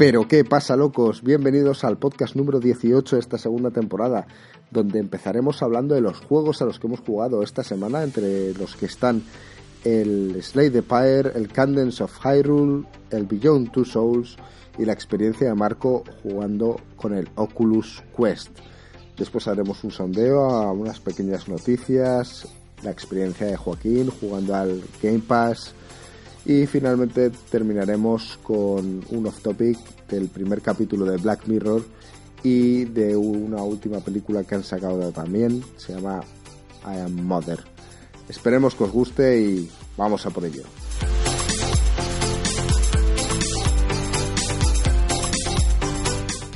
Pero ¿qué pasa, locos? Bienvenidos al podcast número 18 de esta segunda temporada, donde empezaremos hablando de los juegos a los que hemos jugado esta semana, entre los que están el Slay the Pyre, el Candence of Hyrule, el Beyond Two Souls y la experiencia de Marco jugando con el Oculus Quest. Después haremos un sondeo a unas pequeñas noticias, la experiencia de Joaquín jugando al Game Pass, y finalmente terminaremos con un off topic del primer capítulo de Black Mirror y de una última película que han sacado también, se llama I Am Mother. Esperemos que os guste y vamos a por ello.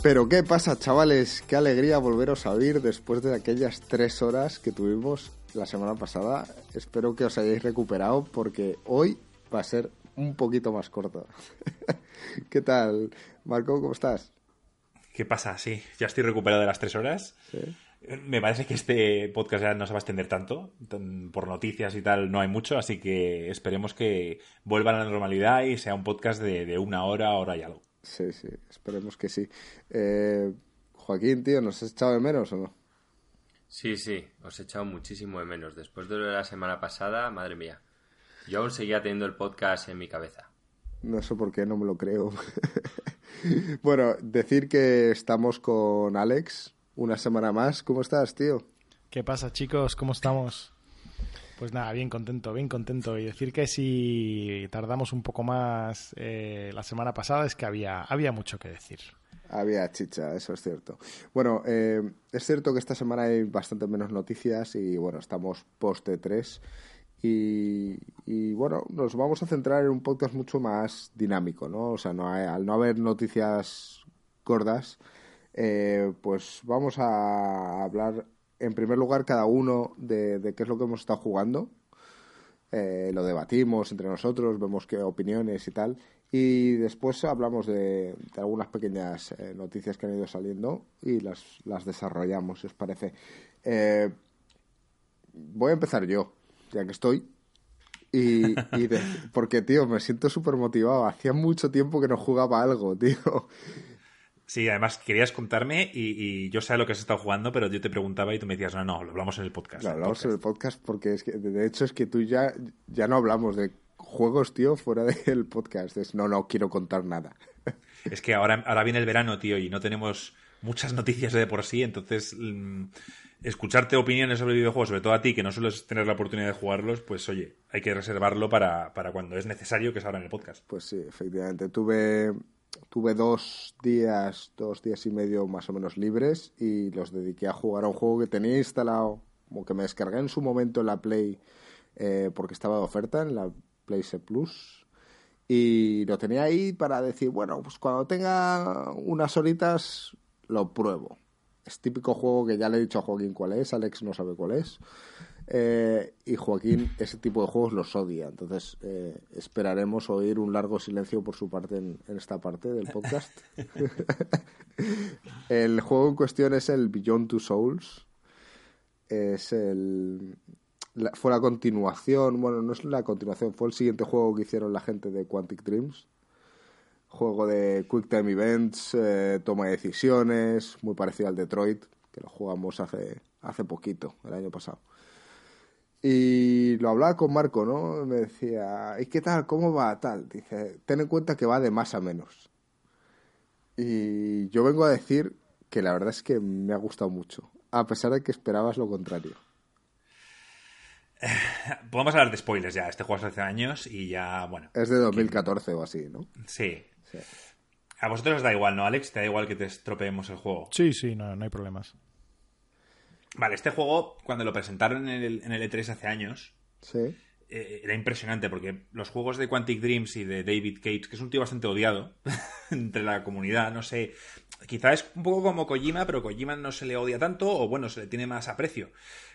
Pero qué pasa, chavales, qué alegría volveros a oír después de aquellas tres horas que tuvimos la semana pasada. Espero que os hayáis recuperado porque hoy va a ser un poquito más corto. ¿Qué tal, Marco? ¿Cómo estás? ¿Qué pasa? Sí, ya estoy recuperado de las tres horas. Me parece que este podcast ya no se va a extender tanto. Por noticias y tal no hay mucho, así que esperemos que vuelva a la normalidad y sea un podcast de, una hora, hora y algo. Sí, sí, esperemos que sí. Eh, Joaquín, tío, ¿nos has echado de menos o no? Sí, sí, os he echado muchísimo de menos. Después de la semana pasada, madre mía. Yo aún seguía teniendo el podcast en mi cabeza. No sé por qué, no me lo creo. bueno, decir que estamos con Alex una semana más. ¿Cómo estás, tío? ¿Qué pasa, chicos? ¿Cómo estamos? Pues nada, bien contento, bien contento. Y decir que si tardamos un poco más eh, la semana pasada es que había, había mucho que decir. Había chicha, eso es cierto. Bueno, eh, es cierto que esta semana hay bastante menos noticias y bueno, estamos post 3 y, bueno, nos vamos a centrar en un podcast mucho más dinámico, ¿no? O sea, no al no haber noticias gordas, eh, pues vamos a hablar en primer lugar cada uno de, qué es lo que hemos estado jugando. Eh, lo debatimos entre nosotros, vemos qué opiniones y tal. Y después hablamos de, algunas pequeñas eh, noticias que han ido saliendo y las, las desarrollamos, si os parece. voy a empezar yo ya que estoy. Y, porque, tío, me siento súper motivado. Hacía mucho tiempo que no jugaba algo, tío. Sí, además querías contarme y, yo sé lo que has estado jugando, pero yo te preguntaba y tú me decías, no, no, lo hablamos en el podcast. Lo hablamos en el podcast porque es que, de hecho, es que tú ya, ya no hablamos de juegos, tío, fuera del podcast. Es, no, no quiero contar nada. Es que ahora, ahora viene el verano, tío, y no tenemos muchas noticias de por sí, entonces mm, escucharte opiniones sobre videojuegos, sobre todo a ti, que no sueles tener la oportunidad de jugarlos, pues oye, hay que reservarlo para, cuando es necesario, que es ahora en el podcast. Pues sí, efectivamente. Tuve, tuve dos días, dos días y medio más o menos libres y los dediqué a jugar a un juego que tenía instalado, como que me descargué en su momento en la Play eh, porque estaba de oferta en la Play Plus. Y lo tenía ahí para decir, bueno, pues cuando tenga unas horitas lo pruebo es típico juego que ya le he dicho a Joaquín cuál es, Alex no sabe cuál es. Eh, y Joaquín ese tipo de juegos los odia. Entonces eh, esperaremos oír un largo silencio por su parte en, esta parte del podcast. el juego en cuestión es el Beyond Two Souls. Es el. fue la continuación, bueno, no es la continuación, fue el siguiente juego que hicieron la gente de Quantic Dreams juego de Quick Time Events, eh, toma de decisiones, muy parecido al Detroit, que lo jugamos hace, hace poquito, el año pasado. Y lo hablaba con Marco, ¿no? Me decía, ¿y qué tal? ¿Cómo va? Tal. Dice, ten en cuenta que va de más a menos. Y yo vengo a decir que la verdad es que me ha gustado mucho, a pesar de que esperabas lo contrario. Podemos hablar de spoilers ya. Este juego es hace años y ya, bueno. Es de 2014 o así, ¿no? Sí, a vosotros os da igual, ¿no, Alex? ¿Te da igual que te estropeemos el juego? Sí, sí, no, no hay problemas. Vale, este juego, cuando lo presentaron en el, en el E3 hace años, sí. Eh, era impresionante porque los juegos de Quantic Dreams y de David Cage, que es un tío bastante odiado entre la comunidad, no sé, quizá es un poco como Kojima, pero Kojima no se le odia tanto o bueno, se le tiene más aprecio.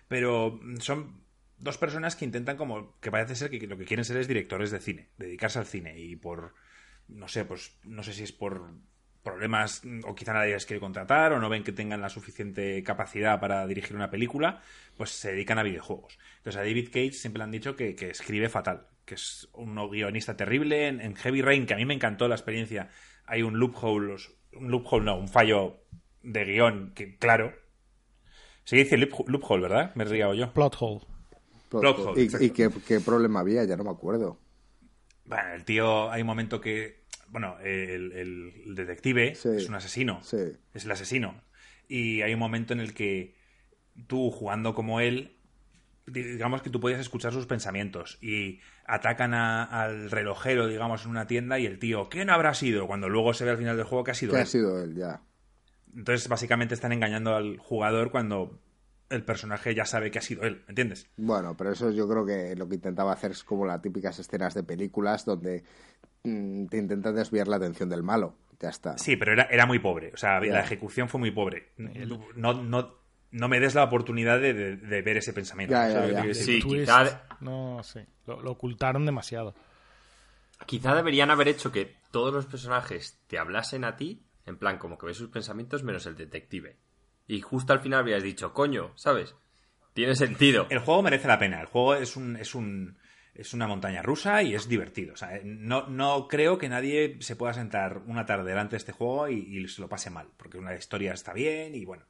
Pero son dos personas que intentan como que parece ser que lo que quieren ser es directores de cine, dedicarse al cine y por no sé, pues no sé si es por problemas o quizá nadie les quiere contratar o no ven que tengan la suficiente capacidad para dirigir una película, pues se dedican a videojuegos. Entonces a David Cage siempre le han dicho que, escribe fatal, que es un guionista terrible. En, Heavy Rain, que a mí me encantó la experiencia, hay un loophole, un loophole no, un fallo de guion que, claro, se dice loophole, ¿verdad? Me he riado yo. Plot hole. Plot hole, ¿Y, exacto. y qué, qué problema había? Ya no me acuerdo. Bueno, el tío, hay un momento que, bueno, el, el detective Sí. es un asesino, Sí. es el asesino. Y hay un momento en el que tú, jugando como él, digamos que tú podías escuchar sus pensamientos y atacan a- al relojero, digamos, en una tienda y el tío, ¿quién habrá sido? Cuando luego se ve al final del juego que ha sido ¿Qué ha él. sido él ya? Entonces, básicamente están engañando al jugador cuando el personaje ya sabe que ha sido él, ¿entiendes? Bueno, pero eso yo creo que lo que intentaba hacer es como las típicas escenas de películas donde te intentan desviar la atención del malo. Ya está. Sí, pero era, era muy pobre. O sea, la ejecución fue muy pobre. No, no, no me des la oportunidad de, de- de ver ese pensamiento. Sí, quizá- No sé. Lo, lo ocultaron demasiado. Quizá deberían haber hecho que todos los personajes te hablasen a ti, en plan, como que ves sus pensamientos menos el detective. Y justo al final habrías dicho, coño, ¿sabes? Tiene sentido. El juego merece la pena. El juego es un, es un es una montaña rusa y es divertido. O sea, eh, no, no creo que nadie se pueda sentar una tarde delante de este juego y, y se lo pase mal, porque una historia está bien y bueno.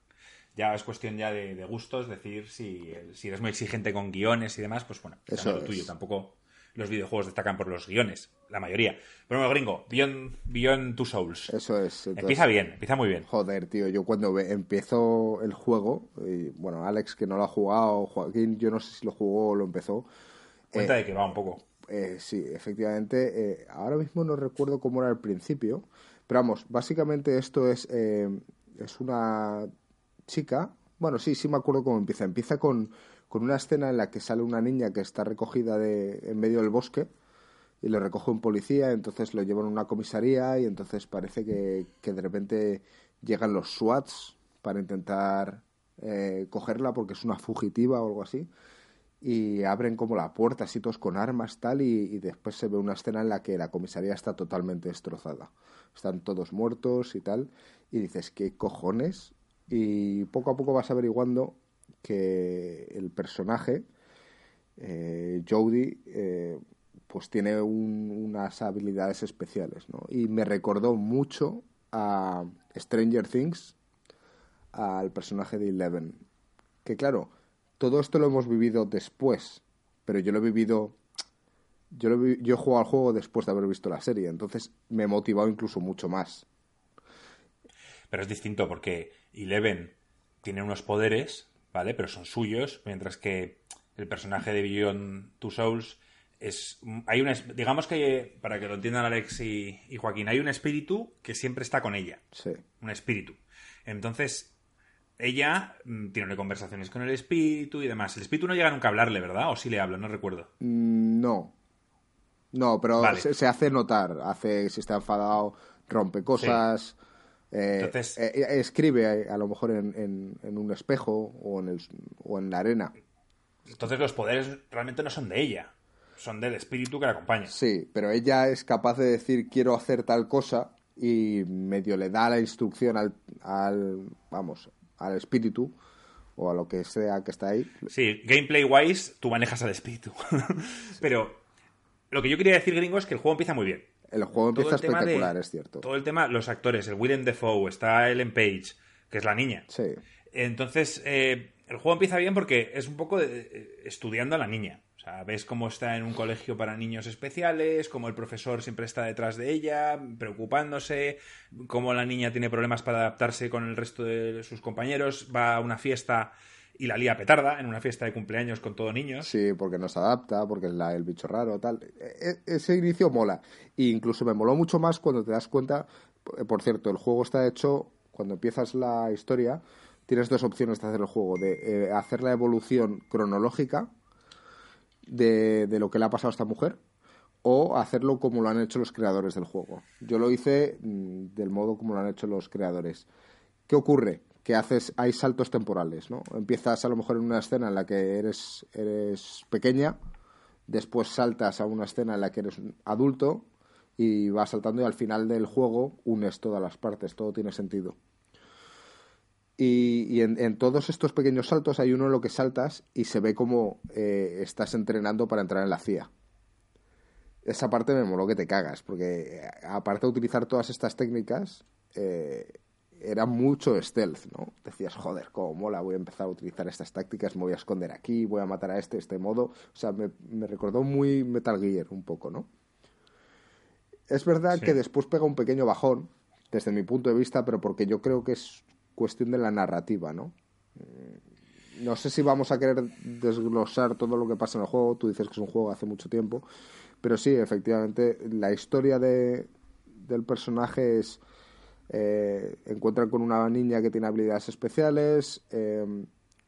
Ya es cuestión ya de, de gustos, decir si, si eres muy exigente con guiones y demás, pues bueno, Eso lo tuyo. Tampoco los videojuegos destacan por los guiones, la mayoría. Pero bueno, gringo, Beyond, Beyond Two Souls. Eso es. entonces- Empieza bien, empieza muy bien. Joder, tío, yo cuando empiezo el juego, y bueno, Alex que no lo ha jugado, Joaquín, yo no sé si lo jugó o lo empezó. Cuenta Eh, de que va un poco. Eh, sí, efectivamente. eh, ahora mismo no recuerdo cómo era al principio, pero vamos, básicamente esto es, eh, es una chica. Bueno, sí, sí me acuerdo cómo empieza. Empieza con, con una escena en la que sale una niña que está recogida de, en medio del bosque y lo recoge un policía, entonces lo llevan a una comisaría y entonces parece que, que de repente llegan los SWATs para intentar eh, cogerla porque es una fugitiva o algo así y abren como la puerta así todos con armas tal y, y después se ve una escena en la que la comisaría está totalmente destrozada. Están todos muertos y tal y dices qué cojones y poco a poco vas averiguando que el personaje eh, Jodie eh, pues tiene un- unas habilidades especiales ¿no? y me recordó mucho a Stranger Things al personaje de Eleven. Que claro todo esto lo hemos vivido después, pero yo lo he vivido. Yo, lo he, yo he jugado al juego después de haber visto la serie, entonces me he motivado incluso mucho más. Pero es distinto porque Eleven tiene unos poderes, ¿vale? Pero son suyos, mientras que el personaje de Beyond Two Souls es... Hay una, digamos que, para que lo entiendan Alex y, y Joaquín, hay un espíritu que siempre está con ella. Sí. Un espíritu. Entonces, ella mm, tiene conversaciones con el espíritu y demás. El espíritu no llega nunca a hablarle, ¿verdad? O sí le habla, no recuerdo. Mm, No. No, pero Vale. se, se hace notar. Hace, si está enfadado, rompe cosas. eh, Entonces- eh, eh, escribe a, a lo mejor en, en- en un espejo o en, el, o en la arena. Entonces los poderes realmente no son de ella. Son del espíritu que la acompaña. Sí, pero ella es capaz de decir quiero hacer tal cosa y medio le da la instrucción al, al vamos, al espíritu o a lo que sea que está ahí. Sí, gameplay wise, tú manejas al espíritu. Pero lo que yo quería decir, gringo, es que el juego empieza muy bien. El juego Todo empieza el tema de- espectacular, es cierto. Todo el tema, los actores, el Willem Dafoe, está Ellen Page, que es la niña. Sí, Entonces, eh, el juego empieza bien porque es un poco de- eh, estudiando a la niña. Ves cómo está en un colegio para niños especiales, cómo el profesor siempre está detrás de ella, preocupándose, cómo la niña tiene problemas para adaptarse con el resto de sus compañeros, va a una fiesta y la lía petarda, en una fiesta de cumpleaños con todos niños. sí, porque no se adapta, porque es la- el bicho raro, tal. E- e- ese inicio mola. E incluso me moló mucho más cuando te das cuenta, eh, por cierto, el juego está hecho, cuando empiezas la historia, tienes dos opciones de hacer el juego, de eh, hacer la evolución cronológica de, de lo que le ha pasado a esta mujer o hacerlo como lo han hecho los creadores del juego. Yo lo hice mm, del modo como lo han hecho los creadores. ¿Qué ocurre? Que haces, hay saltos temporales, ¿no? Empiezas a lo mejor en una escena en la que eres, eres pequeña, después saltas a una escena en la que eres adulto y vas saltando y al final del juego unes todas las partes, todo tiene sentido. Y, y en, en todos estos pequeños saltos hay uno en lo que saltas y se ve como eh, estás entrenando para entrar en la CIA. esa parte me moló que te cagas, porque eh, aparte de utilizar todas estas técnicas, eh, era mucho stealth, ¿no? Decías, joder, cómo mola, voy a empezar a utilizar estas tácticas, me voy a esconder aquí, voy a matar a este de este modo. O sea, me, recordó muy Metal Gear un poco, ¿no? Es verdad que después pega un pequeño bajón, desde mi punto de vista, pero porque yo creo que es cuestión de la narrativa, ¿no? Mm, no sé si vamos a querer desglosar todo lo que pasa en el juego, tú dices que es un juego hace mucho tiempo, pero sí, efectivamente, la historia de, del personaje es eh, encuentran con una niña que tiene habilidades especiales, em,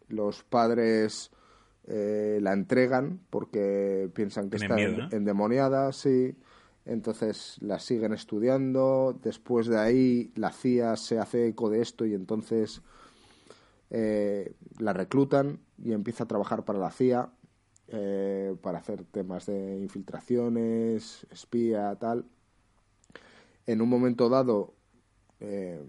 los padres eh, la entregan porque piensan que está endemoniada, sí. Entonces la siguen estudiando. Después de ahí la CIA se hace eco de esto y entonces eh, la reclutan y empieza a trabajar para la CIA para hacer temas de infiltraciones, espía, tal. En un momento dado eh,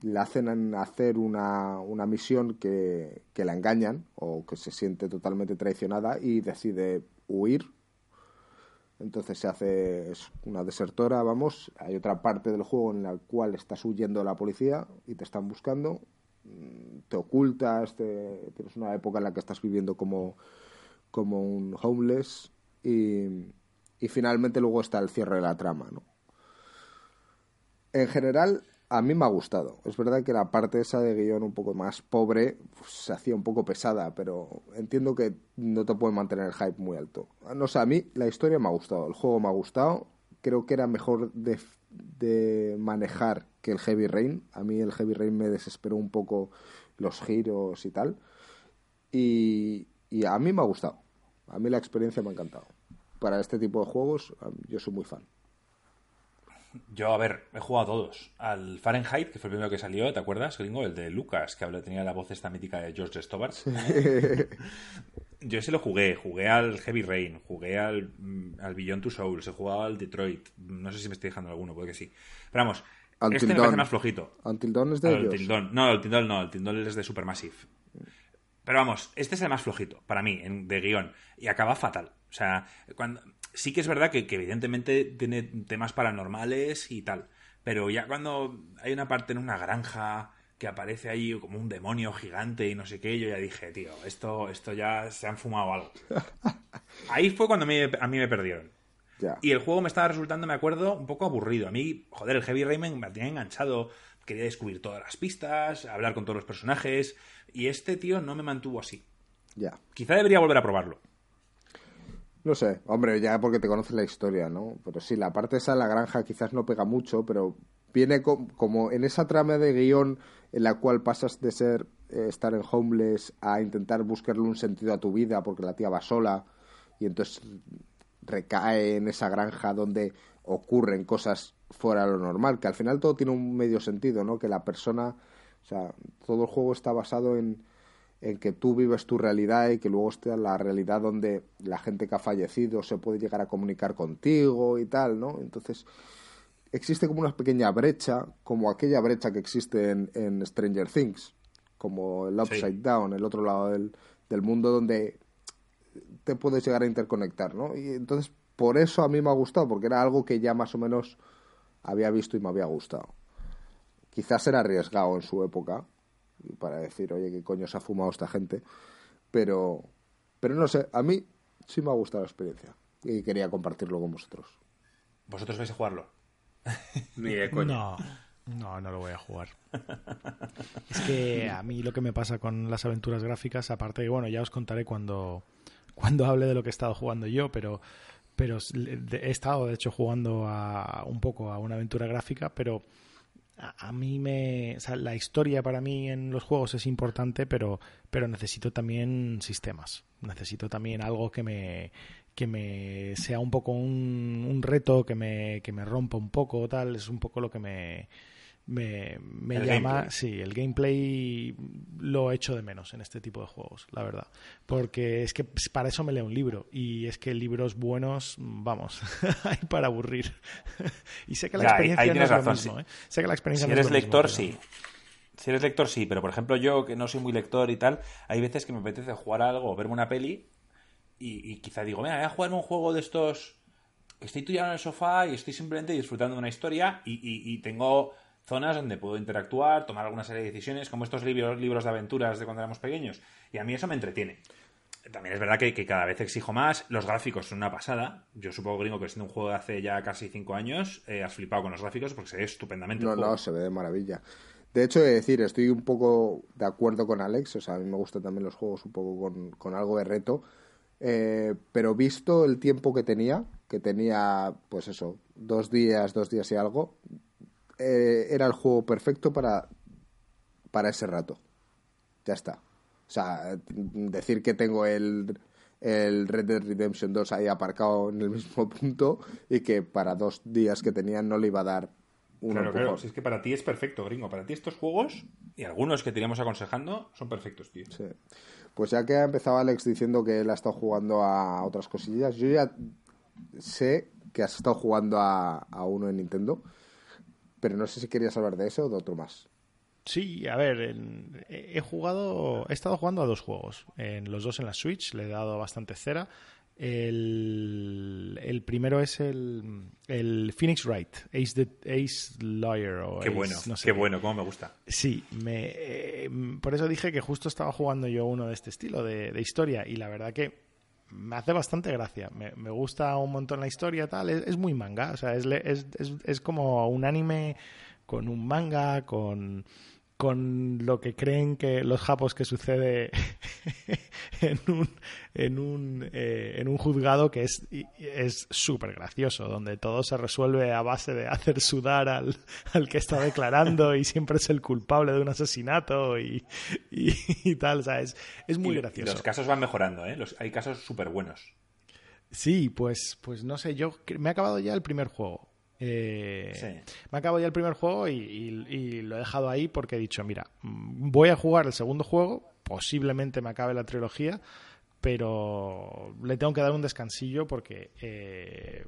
le hacen hacer una, una misión que, que, la engañan o que se siente totalmente traicionada y decide huir. Entonces se hace una desertora, vamos. Hay otra parte del juego en la cual estás huyendo de la policía y te están buscando. Mm, te ocultas, tienes una época en la que estás viviendo como, como un homeless y, y finalmente luego está el cierre de la trama, ¿no? En general, a mí me ha gustado. Es verdad que la parte esa de guion un poco más pobre pues, se hacía un poco pesada, pero entiendo que no te puede mantener el hype muy alto. No sé, a mí la historia me ha gustado, el juego me ha gustado. Creo que era mejor de, de manejar que el Heavy Rain. A mí el Heavy Rain me desesperó un poco los giros y tal. Y, y a mí me ha gustado. A mí la experiencia me ha encantado. Para este tipo de juegos, yo soy muy fan. Yo, a ver, he jugado a todos. Al Fahrenheit, que fue el primero que salió, ¿te acuerdas, gringo? El de Lucas, que tenía la voz esta mítica de George Stobart. Yo ese lo jugué. Jugué al Heavy Rain, jugué al, mm, al Beyond Two Souls, he jugado al Detroit. No sé si me estoy dejando alguno, puede que sí. Pero vamos, este me parece más flojito. ¿Until Dawn es de ellos? No, el Dawn no, el Dawn es de Supermassive. Pero vamos, este es el más flojito, para mí, de guion. Y acaba fatal. O sea, cuando sí que es verdad que, evidentemente tiene temas paranormales y tal. Pero ya cuando hay una parte en una granja que aparece ahí como un demonio gigante y no sé qué, yo ya dije, tío, esto, esto ya se han fumado algo. Ahí fue cuando a mí, me perdieron. Y el juego me estaba resultando, me acuerdo, un poco aburrido. A mí, joder, el Heavy Rain me tenía enganchado. Quería descubrir todas las pistas, hablar con todos los personajes. Y este tío no me mantuvo así. Ya. Quizá debería volver a probarlo. No sé, hombre, ya porque te conoces la historia, ¿no? Pero sí, la parte esa de la granja quizás no pega mucho, pero viene como en esa trama de guion en la cual pasas de ser eh, estar en homeless a intentar buscarle un sentido a tu vida porque la tía va sola y entonces recae en esa granja donde ocurren cosas fuera de lo normal, que al final todo tiene un medio sentido, ¿no? Que la persona, o sea, todo el juego está basado en en que tú vives tu realidad y que luego esté la realidad donde la gente que ha fallecido se puede llegar a comunicar contigo y tal, ¿no? Entonces, existe como una pequeña brecha, como aquella brecha que existe en, Stranger Things, como el Upside Down, el otro lado del, del mundo donde te puedes llegar a interconectar, ¿no? Y entonces, por eso a mí me ha gustado, porque era algo que ya más o menos había visto y me había gustado. Quizás era arriesgado en su época, para decir, oye, ¿qué coño se ha fumado esta gente? Pero, pero no sé, a mí sí me ha gustado la experiencia y quería compartirlo con vosotros. ¿Vosotros vais a jugarlo? Ni de coño. No. No, no lo voy a jugar. Es que a mí lo que me pasa con las aventuras gráficas, aparte de, bueno, ya os contaré cuando, cuando hable de lo que he estado jugando yo, pero, pero he estado, de hecho, jugando a, un poco a una aventura gráfica, pero a, mí me. O sea, la historia para mí en los juegos es importante, pero, pero necesito también sistemas. Necesito también algo que me que me sea un poco un, un reto, que me, que me rompa un poco, tal, es un poco lo que me, me, llama. Sí, el gameplay lo echo de menos en este tipo de juegos, la verdad. Porque es que para eso me leo un libro. Y es que libros buenos, vamos, hay para aburrir. y sé que la experiencia no es lo mismo, ¿eh? Sé que la experiencia si eres lector, sí. Si eres lector, sí, pero por ejemplo yo, que no soy muy lector y tal, hay veces que me apetece jugar algo verme una peli y, quizá digo, mira, voy a jugarme un juego de estos estoy tirado en el sofá y estoy simplemente disfrutando de una historia y, tengo zonas donde puedo interactuar, tomar alguna serie de decisiones, como estos libros, libros de aventuras de cuando éramos pequeños. Y a mí eso me entretiene. También es verdad que, cada vez exijo más. Los gráficos son una pasada. Yo supongo, gringo, que siendo un juego de hace ya casi cinco años, eh, has flipado con los gráficos porque se ve estupendamente. No, no, se ve de maravilla. De hecho, he decir, estoy un poco de acuerdo con Alex. O sea, a mí me gustan también los juegos un poco con, algo de reto. Eh, pero visto el tiempo que tenía, que tenía, pues eso, dos días, dos días y algo, eh, era el juego perfecto para, para ese rato. Ya está. O sea, decir que tengo el, el Red Dead Redemption 2 ahí aparcado en el mismo punto y que para dos días que tenía no le iba a dar un Claro, claro, si es que para ti es perfecto, gringo. Para ti estos juegos, y algunos que te iríamos aconsejando, son perfectos, tío. Sí. Pues ya que ha empezado Alex diciendo que él ha estado jugando a otras cosillas, yo ya sé que has estado jugando a, a uno en Nintendo, pero no sé si querías hablar de eso o de otro más. Sí, a ver, he jugado, he estado jugando a dos juegos, en los dos en la Switch, le he dado bastante cera. El, el primero es el, el Phoenix Wright, Ace, Ace Lawyer. O qué bueno, qué bueno, cómo me gusta. Sí, me, eh, por eso dije que justo estaba jugando yo uno de este estilo, de, de historia, y la verdad que me hace bastante gracia. Me, me, gusta un montón la historia, tal. Es, muy manga, o sea, es, es, es, como un anime con un manga, con con lo que creen que los japos que sucede en un en un eh, en un juzgado que es es súper gracioso donde todo se resuelve a base de hacer sudar al, al, que está declarando y siempre es el culpable de un asesinato y, y, tal o sea es, es muy gracioso. los casos van mejorando eh hay casos súper buenos sí pues pues no sé yo me he acabado ya el primer juego eh, Me acabo ya el primer juego y, lo he dejado ahí porque he dicho, mira, mm, voy a jugar el segundo juego, posiblemente me acabe la trilogía, pero le tengo que dar un descansillo porque eh,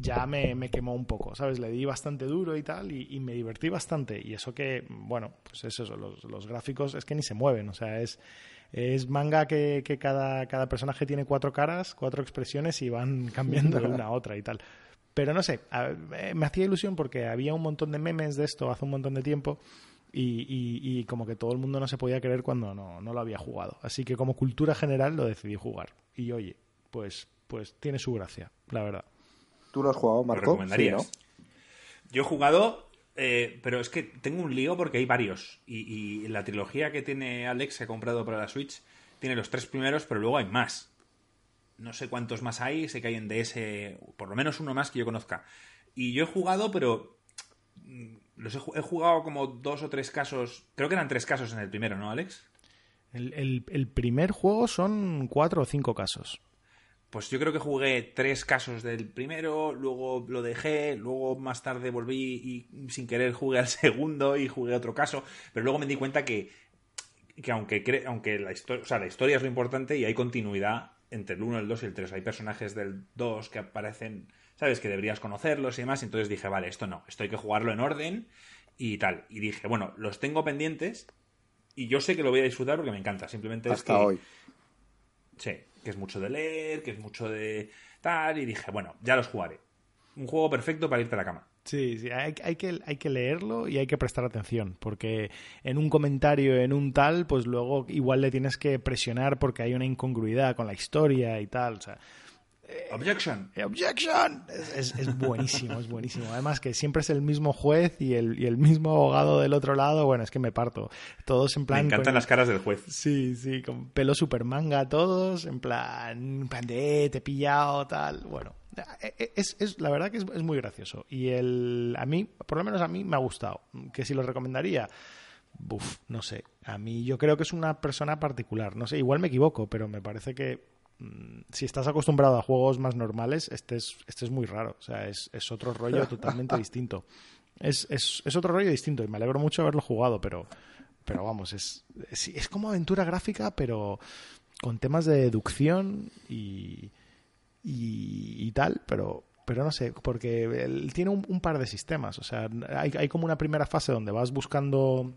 ya me, quemó un poco, ¿sabes? Le di bastante duro y tal y, me divertí bastante. Y eso que, bueno, pues es eso, los, gráficos es que ni se mueven, o sea, es es manga que, que, cada, cada personaje tiene cuatro caras, cuatro expresiones y van cambiando de una a otra y tal. Pero no sé, me hacía ilusión porque había un montón de memes de esto hace un montón de tiempo y, como que todo el mundo no se podía creer cuando no, lo había jugado. Así que como cultura general lo decidí jugar. Y oye, pues, pues tiene su gracia, la verdad. ¿Tú lo has jugado, Marco? Yo he jugado, eh, pero es que tengo un lío porque hay varios. Y, y la trilogía que tiene Alex, que ha comprado para la Switch, tiene los tres primeros, pero luego hay más no sé cuántos más hay, sé que hay en DS, por lo menos uno más que yo conozca. Y yo he jugado, pero mm, los he, jugado como dos o tres casos, creo que eran tres casos en el primero, ¿no, Alex? El, el, primer juego son cuatro o cinco casos. Pues yo creo que jugué tres casos del primero, luego lo dejé, luego más tarde volví y sin querer jugué al segundo y jugué otro caso, pero luego me di cuenta que, que aunque, aunque la, historia, o sea, la historia es lo importante y hay continuidad, entre el 1, el 2 y el 3. Hay personajes del 2 que aparecen, sabes, que deberías conocerlos y demás. Entonces dije, vale, esto no, esto hay que jugarlo en orden y tal. Y dije, bueno, los tengo pendientes y yo sé que lo voy a disfrutar porque me encanta. Simplemente Hasta es que. hoy. Sí, que es mucho de leer, que es mucho de tal. Y dije, bueno, ya los jugaré. Un juego perfecto para irte a la cama. Sí, sí, hay, que, hay que leerlo y hay que prestar atención, porque en un comentario, en un tal, pues luego igual le tienes que presionar porque hay una incongruidad con la historia y tal. O sea, eh, objection. Eh, objection. Es, buenísimo, es buenísimo. Además que siempre es el mismo juez y el, y el mismo abogado del otro lado. Bueno, es que me parto. Todos en plan... Me encantan las caras del juez. Sí, sí, con pelo super manga todos, en plan, en plan de, eh, te he pillado, tal. Bueno, es, es, la verdad que es, muy gracioso. Y el, a mí, por lo menos a mí, me ha gustado. Que si lo recomendaría, no sé. A mí yo creo que es una persona particular. No sé, igual me equivoco, pero me parece que mm, si estás acostumbrado a juegos más normales, este es, este es muy raro. O sea, es, es otro rollo totalmente distinto. Es, es, es, otro rollo distinto y me alegro mucho haberlo jugado, pero, pero vamos, es, es, es como aventura gráfica, pero con temas de deducción y, y, tal, pero, pero no sé, porque él tiene un, par de sistemas. O sea, hay, hay, como una primera fase donde vas buscando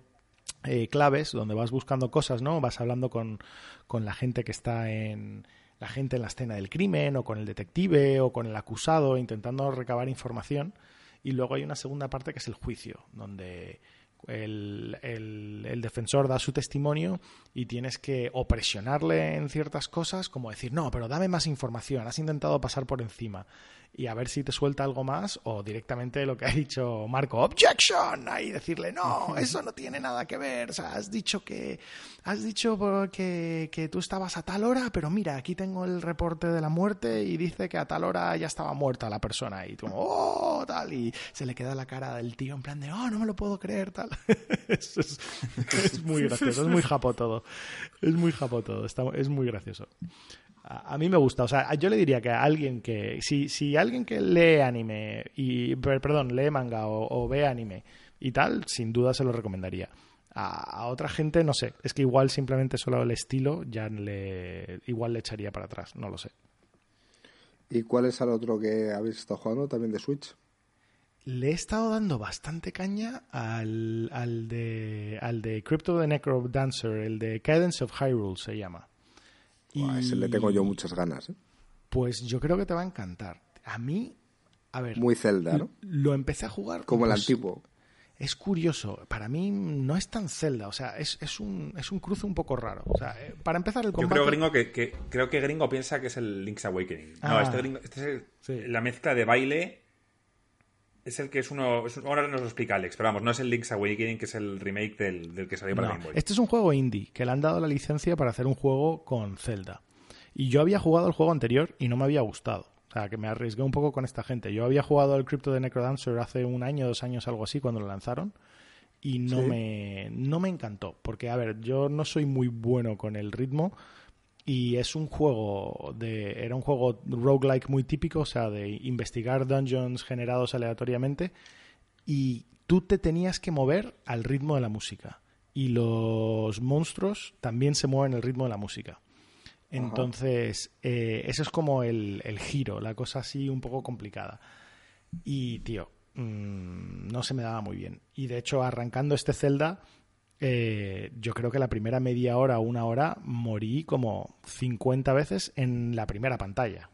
eh, claves, donde vas buscando cosas, ¿no? Vas hablando con, con la gente que está en, la gente en la escena del crimen o con el detective o con el acusado intentando recabar información. Y luego hay una segunda parte que es el juicio, donde el, el, defensor da su testimonio y tienes que o presionarle en ciertas cosas, como decir, no, pero dame más información, has intentado pasar por encima y a ver si te suelta algo más o directamente lo que ha dicho Marco, objection, ahí decirle, no, eso no tiene nada que ver, o sea, has dicho que, has dicho que, que tú estabas a tal hora, pero mira, aquí tengo el reporte de la muerte y dice que a tal hora ya estaba muerta la persona y tú, oh, tal, y se le queda la cara del tío en plan de, oh, no me lo puedo creer, tal. es, es, muy gracioso, es muy japo todo, es muy japo todo, está, es muy gracioso. A, mí me gusta, o sea, yo le diría que a alguien que, si, si alguien que lee anime, y, perdón, lee manga o, ve anime y tal, sin duda se lo recomendaría. A, otra gente, no sé, es que igual simplemente solo el estilo ya le, igual le echaría para atrás, no lo sé. ¿Y cuál es el otro que habéis estado jugando también de Switch? Le he estado dando bastante caña al, al de al de Crypto the Necro Dancer, el de Cadence of Hyrule se llama. Y... ese le tengo yo muchas ganas. ¿eh? Pues yo creo que te va a encantar. A mí, a ver. Muy Zelda, ¿no? Lo empecé a jugar. Como el pues, antiguo. Es curioso. Para mí no es tan Zelda. O sea, es, es, un, es un cruce un poco raro. O sea, eh, para empezar el combate. Yo creo, gringo, que, creo que Gringo piensa que es el Link's Awakening. no, ah. este, gringo, este es la mezcla de baile es el que es uno. ahora nos lo explica Alex, pero vamos, no es el Link's Awakening, que es el remake del, que salió para Game Boy. Este es un juego indie, que le han dado la licencia para hacer un juego con Zelda. Y yo había jugado el juego anterior y no me había gustado. O sea, que me arriesgué un poco con esta gente. Yo había jugado el Crypto de Necrodancer hace un año, dos años, algo así, cuando lo lanzaron. Y no, me, no me encantó. Porque, a ver, yo no soy muy bueno con el ritmo y es un juego de era un juego roguelike muy típico, o sea, de investigar dungeons generados aleatoriamente y tú te tenías que mover al ritmo de la música y los monstruos también se mueven al ritmo de la música. Entonces, eh, eso es como el, el, giro, la cosa así un poco complicada. Y, tío, mm, no se me daba muy bien. Y de hecho, arrancando este Zelda, eh, yo creo que la primera media hora o una hora morí como 50 veces en la primera pantalla.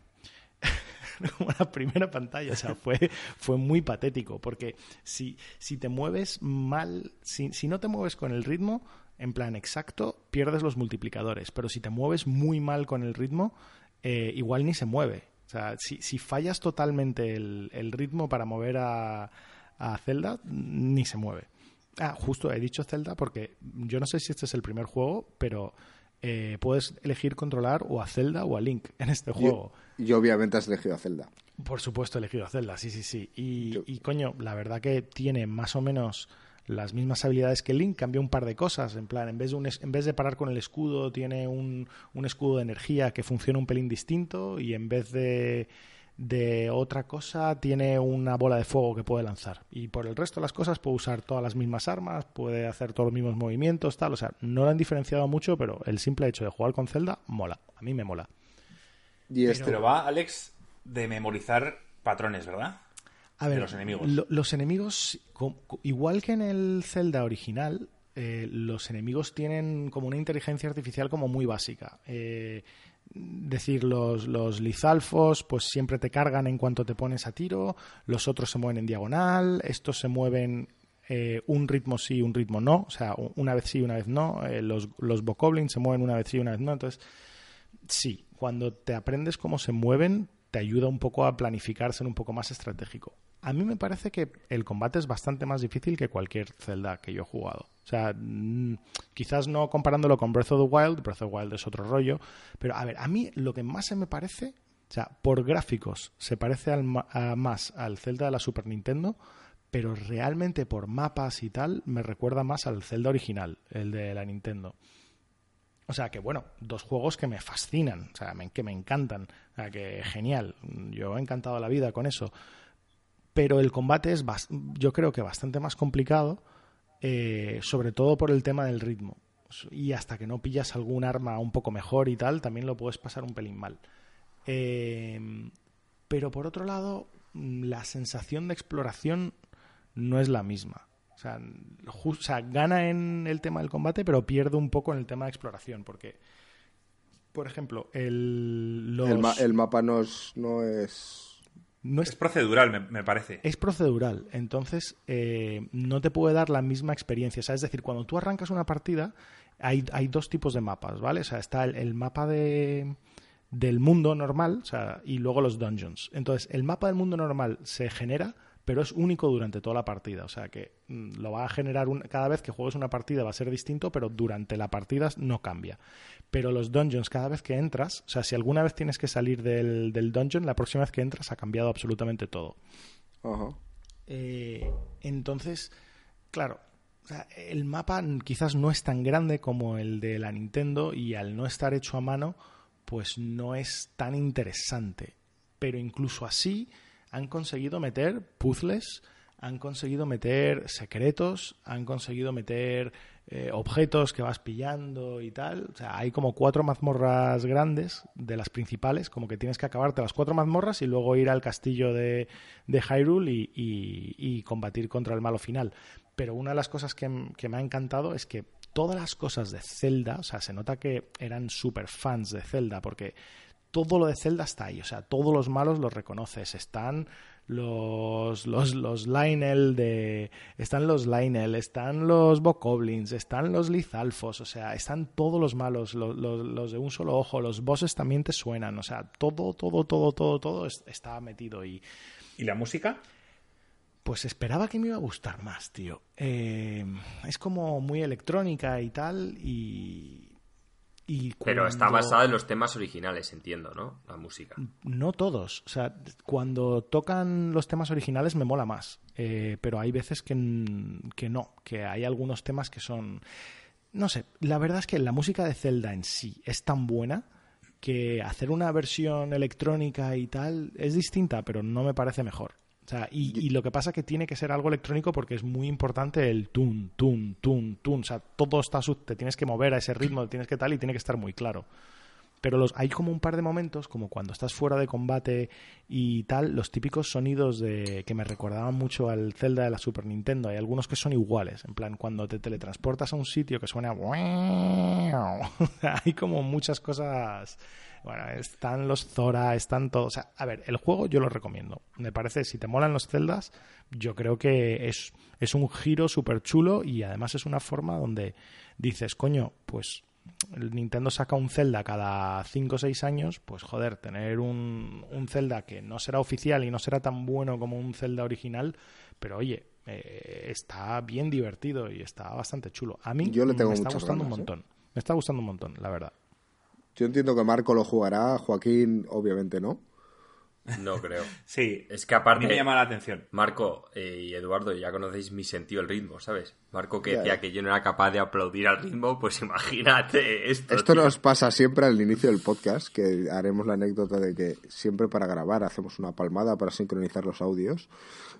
la primera pantalla, o sea, fue, fue muy patético, porque si, si te mueves mal, si, si no te mueves con el ritmo, en plan exacto, pierdes los multiplicadores, pero si te mueves muy mal con el ritmo, eh, igual ni se mueve. O sea, si, si fallas totalmente el, el ritmo para mover a, a Zelda, ni se mueve. Ah, justo he dicho Zelda porque yo no sé si este es el primer juego, pero eh, puedes elegir controlar o a Zelda o a Link en este juego. Y obviamente has elegido a Zelda. Por supuesto he elegido a Zelda, sí, sí, sí. Y, y, coño, la verdad que tiene más o menos las mismas habilidades que Link, cambia un par de cosas. En plan, en vez de, en vez de parar con el escudo, tiene un, un escudo de energía que funciona un pelín distinto y en vez de de otra cosa tiene una bola de fuego que puede lanzar. Y por el resto de las cosas puede usar todas las mismas armas, puede hacer todos los mismos movimientos, tal. O sea, no lo han diferenciado mucho, pero el simple hecho de jugar con Zelda mola. A mí me mola. Y este pero, va, Alex, de memorizar patrones, ¿verdad? A ver, de los enemigos. los enemigos, igual que en el Zelda original, eh, los enemigos tienen como una inteligencia artificial como muy básica. Eh, decir, los, los lizalfos pues siempre te cargan en cuanto te pones a tiro, los otros se mueven en diagonal, estos se mueven eh, un ritmo sí, un ritmo no, o sea, una vez sí, una vez no, eh, los, los se mueven una vez sí, una vez no, entonces sí, cuando te aprendes cómo se mueven, te ayuda un poco a planificar, ser un poco más estratégico. A mí me parece que el combate es bastante más difícil que cualquier Zelda que yo he jugado. O sea, mm, quizás no comparándolo con Breath of the Wild, Breath of the Wild es otro rollo, pero a ver, a mí lo que más se me parece, o sea, por gráficos se parece al, más al Zelda de la Super Nintendo, pero realmente por mapas y tal me recuerda más al Zelda original, el de la Nintendo. O sea que bueno, dos juegos que me fascinan, o sea, que me encantan, o sea que genial, yo he encantado la vida con eso. Pero el combate es, yo creo que bastante más complicado eh, sobre todo por el tema del ritmo. Y hasta que no pillas algún arma un poco mejor y tal, también lo puedes pasar un pelín mal. Eh, pero por otro lado, la sensación de exploración no es la misma. O sea, o sea, gana en el tema del combate, pero pierde un poco en el tema de exploración, porque por ejemplo, el, los... el, ma- el mapa no es, no es... no Es procedural, me, me parece. Es procedural, entonces eh, no te puede dar la misma experiencia. O sea, es decir, cuando tú arrancas una partida, hay, hay dos tipos de mapas, ¿vale? O sea, está el, el mapa de, del mundo normal o sea, y luego los dungeons. Entonces, el mapa del mundo normal se genera, pero es único durante toda la partida. O sea, que mm, lo va a generar un- cada vez que juegues una partida va a ser distinto, pero durante la partida no cambia. Pero los dungeons, cada vez que entras, o sea, si alguna vez tienes que salir del, del dungeon, la próxima vez que entras ha cambiado absolutamente todo. Ajá. Eh, entonces, claro, el mapa quizás no es tan grande como el de la Nintendo y al no estar hecho a mano, pues no es tan interesante. Pero incluso así han conseguido meter puzzles, han conseguido meter secretos, han conseguido meter eh, objetos que vas pillando y tal. O sea, hay como cuatro mazmorras grandes de las principales, como que tienes que acabarte las cuatro mazmorras y luego ir al castillo de, de Hyrule y, y- combatir contra el malo final. Pero una de las cosas que, que me ha encantado es que todas las cosas de Zelda, o sea, se nota que eran super fans de Zelda, porque todo lo de Zelda está ahí, o sea, todos los malos los reconoces, están los los los Lionel de están los Lionel, están los Bokoblins, están los Lizalfos, o sea, están todos los malos, los, los, los de un solo ojo, los bosses también te suenan, o sea, todo todo todo todo todo es- está metido y ¿Y la música? pues esperaba que me iba a gustar más, tío. Eh, es como muy electrónica y tal y y Pero está basada en los temas originales, entiendo, ¿no? La música. No todos. O sea, cuando tocan los temas originales me mola más. Eh, pero hay veces que, que no. Que hay algunos temas que son. No sé. La verdad es que la música de Zelda en sí es tan buena que hacer una versión electrónica y tal es distinta, pero no me parece mejor. O sea, y, y lo que pasa que tiene que ser algo electrónico porque es muy importante el tun, tun, tun, tun. O sea, todo está, su- te tienes que mover a ese ritmo, tienes que tal y tiene que estar muy claro. Pero los, hay como un par de momentos, como cuando estás fuera de combate y tal, los típicos sonidos de que me recordaban mucho al Zelda de la Super Nintendo. Hay algunos que son iguales, en plan cuando te teletransportas a un sitio que suena... hay como muchas cosas... Bueno, están los Zora, están todos... O sea, a ver, el juego yo lo recomiendo. Me parece, si te molan los Zeldas, yo creo que es, es un giro súper chulo y además es una forma donde dices, coño, pues el Nintendo saca un Zelda cada 5 o 6 años, pues joder, tener un, un Zelda que no será oficial y no será tan bueno como un Zelda original, pero oye, eh, está bien divertido y está bastante chulo. A mí Yo le tengo me está gustando ganas, un ¿eh? montón. Me está gustando un montón, la verdad. Yo entiendo que Marco lo jugará, Joaquín obviamente no. No creo. Sí. Es que A aparte. mí me llama la atención. Marco eh, y Eduardo, ya conocéis mi sentido del ritmo, ¿sabes? Marco que Ya, decía ya. que yo no era capaz de aplaudir al ritmo, pues imagínate esto. Esto tío. nos pasa siempre al inicio del podcast, que haremos la anécdota de que siempre para grabar hacemos una palmada para sincronizar los audios,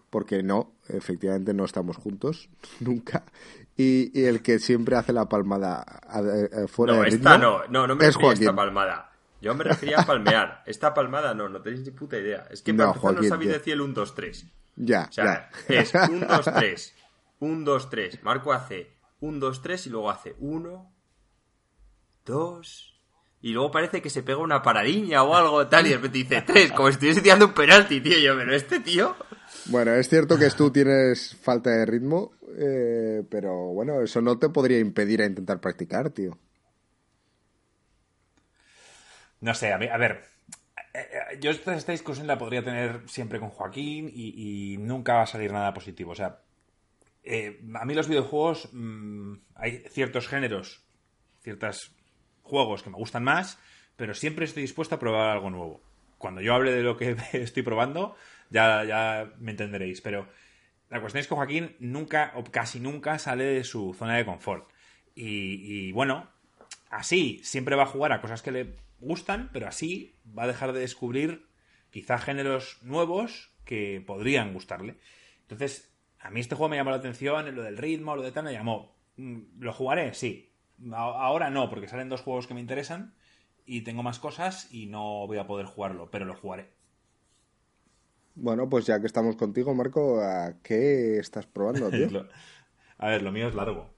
porque no, efectivamente no estamos juntos, nunca. Y, y el que siempre hace la palmada a- a- a- fuera No, de esta ritmo no, no, no me es a esta palmada. Yo me refería a palmear. Esta palmada no, no tenéis ni puta idea. Es que No, para empezar no Joaquín, sabéis ya. decir el 1, 2, 3. Ya, O sea, ya. es 1, 2, 3. 1, 2, 3. Marco hace 1, 2, 3 y luego hace 1, 2. Y luego parece que se pega una paradiña o algo tal y de repente dice 3, como si estuviese tirando un penalti, tío. Yo, pero este tío. Bueno, es cierto que tú tienes falta de ritmo, eh, pero bueno, eso no te podría impedir a intentar practicar, tío. No sé, a, a ver. eh, eh, Yo esta, discusión la podría tener siempre con Joaquín y, y nunca va a salir nada positivo. O sea, eh, a mí los videojuegos, mm, hay ciertos géneros, ciertos juegos que me gustan más, pero siempre estoy dispuesto a probar algo nuevo. Cuando yo hable de lo que estoy probando, ya, ya me entenderéis. Pero la cuestión es que Joaquín nunca, o casi nunca, sale de su zona de confort. Y, y, bueno, así siempre va a jugar a cosas que le gustan, pero así va a dejar de descubrir quizá géneros nuevos que podrían gustarle. Entonces, a mí este juego me llamó la atención, lo del ritmo, lo de tal, me llamó. Mm, ¿Lo jugaré? Sí. Ahora no, porque salen dos juegos que me interesan y tengo más cosas y no voy a poder jugarlo, pero lo jugaré. Bueno, pues ya que estamos contigo, Marco, ¿a qué estás probando, tío? A ver, lo mío es largo.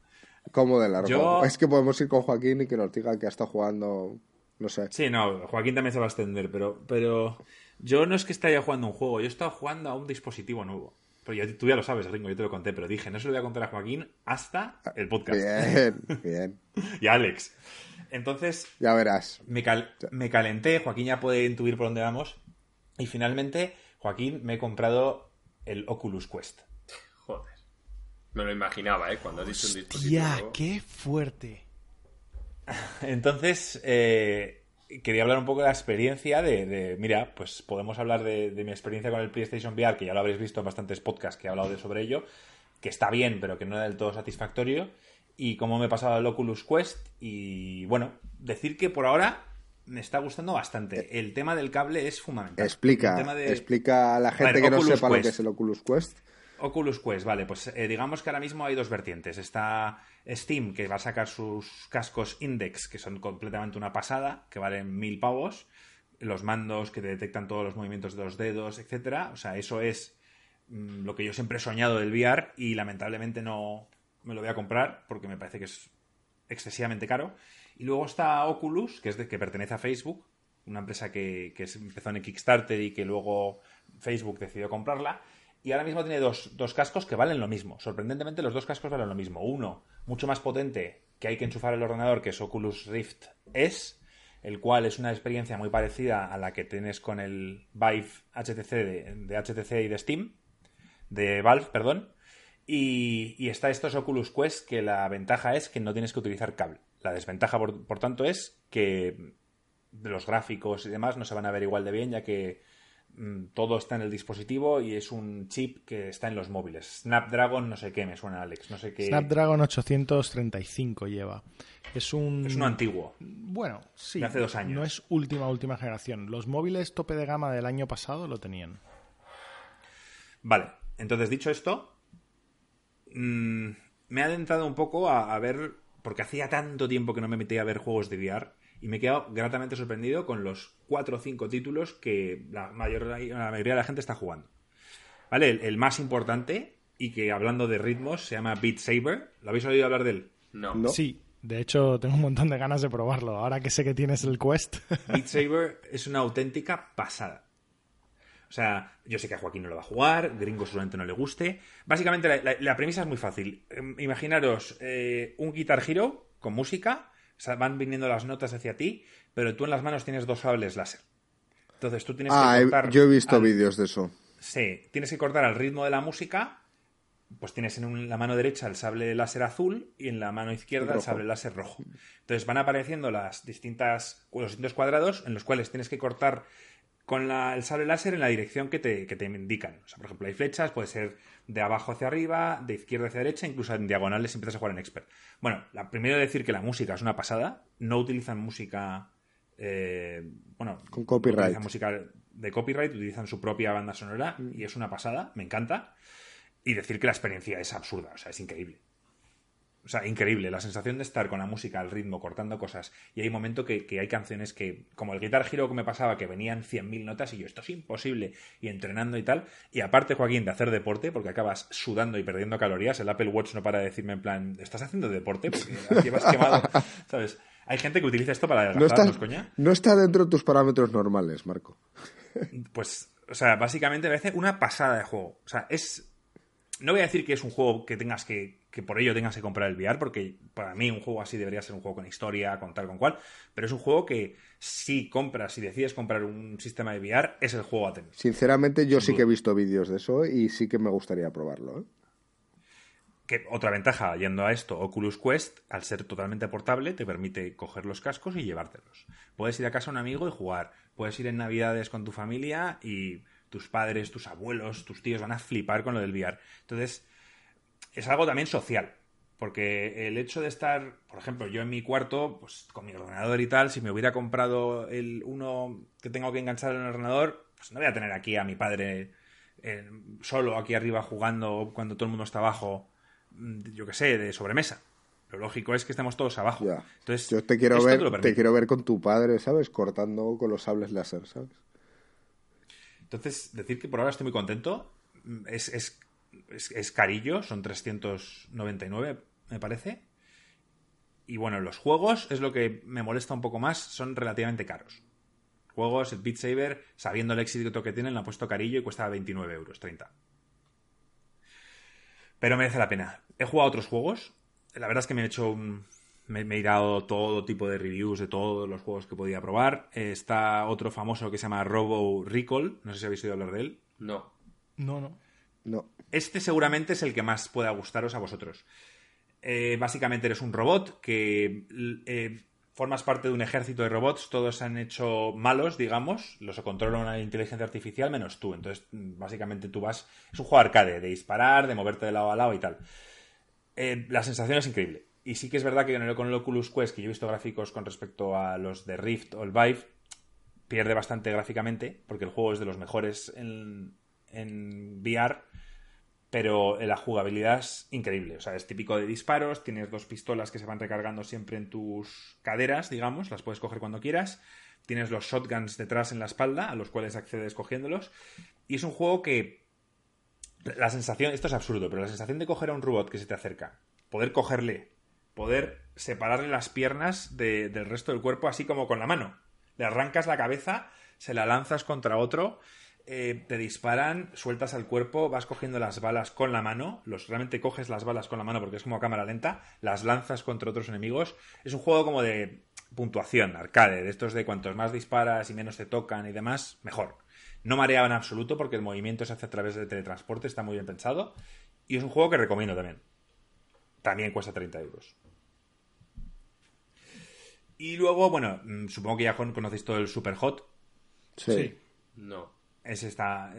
¿Cómo de largo? Yo- Es que podemos ir con Joaquín y que nos diga que ha estado jugando No sé. Sí, no, Joaquín también se va a extender, pero, pero yo no es que esté jugando un juego, yo he estado jugando a un dispositivo nuevo. Pero tú ya lo sabes, Ringo, yo te lo conté, pero dije, no se lo voy a contar a Joaquín hasta el podcast. Bien, bien. y a Alex. Entonces. Ya verás. Me, me calenté, Joaquín ya puede intuir por dónde vamos. Y finalmente, Joaquín, me he comprado el Oculus Quest. Joder. Me lo imaginaba, ¿eh? Cuando has dicho un dispositivo. Ya, qué fuerte. Entonces, eh, quería hablar un poco de la experiencia de, mira, pues podemos hablar de, mi experiencia con el PlayStation VR, que ya lo habréis visto en bastantes podcasts que he hablado de sobre ello, que está bien, pero que no es del todo satisfactorio, y cómo me he pasado el Oculus Quest, y bueno, decir que por ahora me está gustando bastante. El tema del cable es fundamental. Explica, explica a la gente que no sepa lo que es el Oculus Quest. Oculus Quest, vale, pues eh, digamos que ahora mismo hay dos vertientes. Está Steam, que va a sacar sus cascos Index, que son completamente una pasada, que valen mil pavos. Los mandos que detectan todos los movimientos de los dedos, etcétera. O sea, eso es mm, lo que yo siempre he soñado del VR y lamentablemente no me lo voy a comprar porque me parece que es excesivamente caro. Y luego está Oculus, que es de, que pertenece a Facebook, una empresa que, que empezó en Kickstarter y que luego Facebook decidió comprarla y ahora mismo tiene dos, cascos que valen lo mismo. Sorprendentemente, los dos cascos valen lo mismo. Uno, mucho más potente, que hay que enchufar el ordenador, que es Oculus Rift S, el cual es una experiencia muy parecida a la que tienes con el Vive HTC de, HTC y de Steam, de Valve, perdón. Y, y, está estos Oculus Quest que la ventaja es que no tienes que utilizar cable. La desventaja, por, por tanto, es que los gráficos y demás no se van a ver igual de bien, ya que todo está en el dispositivo y es un chip que está en los móviles. Snapdragon, no sé qué, me suena Alex, no sé qué. Snapdragon 835 lleva. Es un. Es uno antiguo. Bueno, sí. De hace dos años. No es última, última generación. Los móviles tope de gama del año pasado lo tenían. Vale, entonces dicho esto, mm, me ha adentrado un poco a, a ver. Porque hacía tanto tiempo que no me metía a ver juegos de VR y me he quedado gratamente sorprendido con los cuatro o cinco títulos que la, mayor, la mayoría de la gente está jugando. ¿Vale? El, más importante, y que hablando de ritmos, se llama Beat Saber. ¿Lo habéis oído hablar de él? No. Sí, de hecho tengo un montón de ganas de probarlo, ahora que sé que tienes el Quest. Beat Saber es una auténtica pasada. O sea, yo sé que a Joaquín no lo va a jugar, Gringo seguramente no le guste. Básicamente la, premisa es muy fácil. Em, imaginaros eh, un Guitar Hero con música van viniendo las notas hacia ti, pero tú en las manos tienes dos sables láser. Entonces tú tienes que ah, cortar. Yo he visto vídeos de eso. Sí, tienes que cortar al ritmo de la música. Pues tienes en la mano derecha el sable láser azul y en la mano izquierda el, sable láser rojo. Entonces van apareciendo las distintas, los distintos cuadrados en los cuales tienes que cortar con el sable láser en la dirección que te, que te indican. O sea, por ejemplo, hay flechas, puede ser de abajo hacia arriba, de izquierda hacia derecha, incluso en diagonales empiezas a jugar en expert. Bueno, la, primero decir que la música es una pasada, no utilizan música, eh, bueno, con copyright. Utilizan música de copyright, utilizan su propia banda sonora y es una pasada, me encanta. Y decir que la experiencia es absurda, o sea, es increíble. O sea, increíble. La sensación de estar con la música al ritmo, cortando cosas. Y hay un momento que, hay canciones que, como el Guitar Hero que me pasaba, que venían 100.000 notas y yo, esto es imposible. Y entrenando y tal. Y aparte, Joaquín, de hacer deporte, porque acabas sudando y perdiendo calorías, el Apple Watch no para de decirme en plan, ¿estás haciendo deporte? Porque llevas quemado. ¿Sabes? Hay gente que utiliza esto para adelgazar, no, coña? No está dentro de tus parámetros normales, Marco. Pues, o sea, básicamente me parece una pasada de juego. O sea, es no voy a decir que es un juego que tengas que, que por ello tengas que comprar el VR, porque para mí un juego así debería ser un juego con historia, con tal, con cual, pero es un juego que si compras, si decides comprar un sistema de VR, es el juego a tener. Sinceramente, yo sí que he visto vídeos de eso y sí que me gustaría probarlo. ¿eh? Que otra ventaja, yendo a esto, Oculus Quest, al ser totalmente portable, te permite coger los cascos y llevártelos. Puedes ir a casa a un amigo y jugar. Puedes ir en Navidades con tu familia y tus padres, tus abuelos, tus tíos van a flipar con lo del VR. Entonces, es algo también social. Porque el hecho de estar, por ejemplo, yo en mi cuarto, pues con mi ordenador y tal, si me hubiera comprado el uno que tengo que enganchar en el ordenador, pues no voy a tener aquí a mi padre eh, solo aquí arriba jugando cuando todo el mundo está abajo, mm, yo qué sé, de sobremesa. Lo lógico es que estemos todos abajo. Entonces, yo te quiero ver, te quiero ver con tu padre, ¿sabes? Cortando con los sables láser, ¿sabes? Entonces, decir que por ahora estoy muy contento. Es, es, carillo, son 399, me parece. y bueno, los juegos es lo que me molesta un poco más, son relativamente caros. Juegos, el Beat Saber, sabiendo el éxito que tienen, lo han puesto carillo y cuesta 29 euros, 30. Pero merece la pena. He jugado otros juegos. La verdad es que me he hecho un, me, he dado todo tipo de reviews de todos los juegos que podía probar. está otro famoso que se llama Robo Recall. No sé si habéis oído hablar de él. No. No, no. No. Este seguramente es el que más pueda gustaros a vosotros. Eh, básicamente eres un robot que eh, formas parte de un ejército de robots, todos se han hecho malos, digamos, los controla una inteligencia artificial menos tú. Entonces, básicamente tú vas. Es un juego arcade, de disparar, de moverte de lado a lado y tal. Eh, la sensación es increíble. Y sí que es verdad que con el Oculus Quest, que yo he visto gráficos con respecto a los de Rift o el Vive, pierde bastante gráficamente, porque el juego es de los mejores en, en VR, pero la jugabilidad es increíble. O sea, es típico de disparos, tienes dos pistolas que se van recargando siempre en tus caderas, digamos, las puedes coger cuando quieras. Tienes los shotguns detrás en la espalda, a los cuales accedes cogiéndolos. Y es un juego que. La sensación, esto es absurdo, pero la sensación de coger a un robot que se te acerca, poder cogerle poder separarle las piernas del resto del cuerpo, así como con la mano. Le arrancas la cabeza, se la lanzas contra otro, eh, te disparan, sueltas al cuerpo, vas cogiendo las balas con la mano, los, realmente coges las balas con la mano porque es como cámara lenta, las lanzas contra otros enemigos. Es un juego como de puntuación, arcade, de estos de cuantos más disparas y menos te tocan y demás, mejor. No mareaba en absoluto porque el movimiento se hace a través de teletransporte, está muy bien pensado. Y es un juego que recomiendo también. También cuesta 30 euros. Y luego, bueno, mm, supongo que ya conocéis todo el Super Hot. Sí. No. Es esta.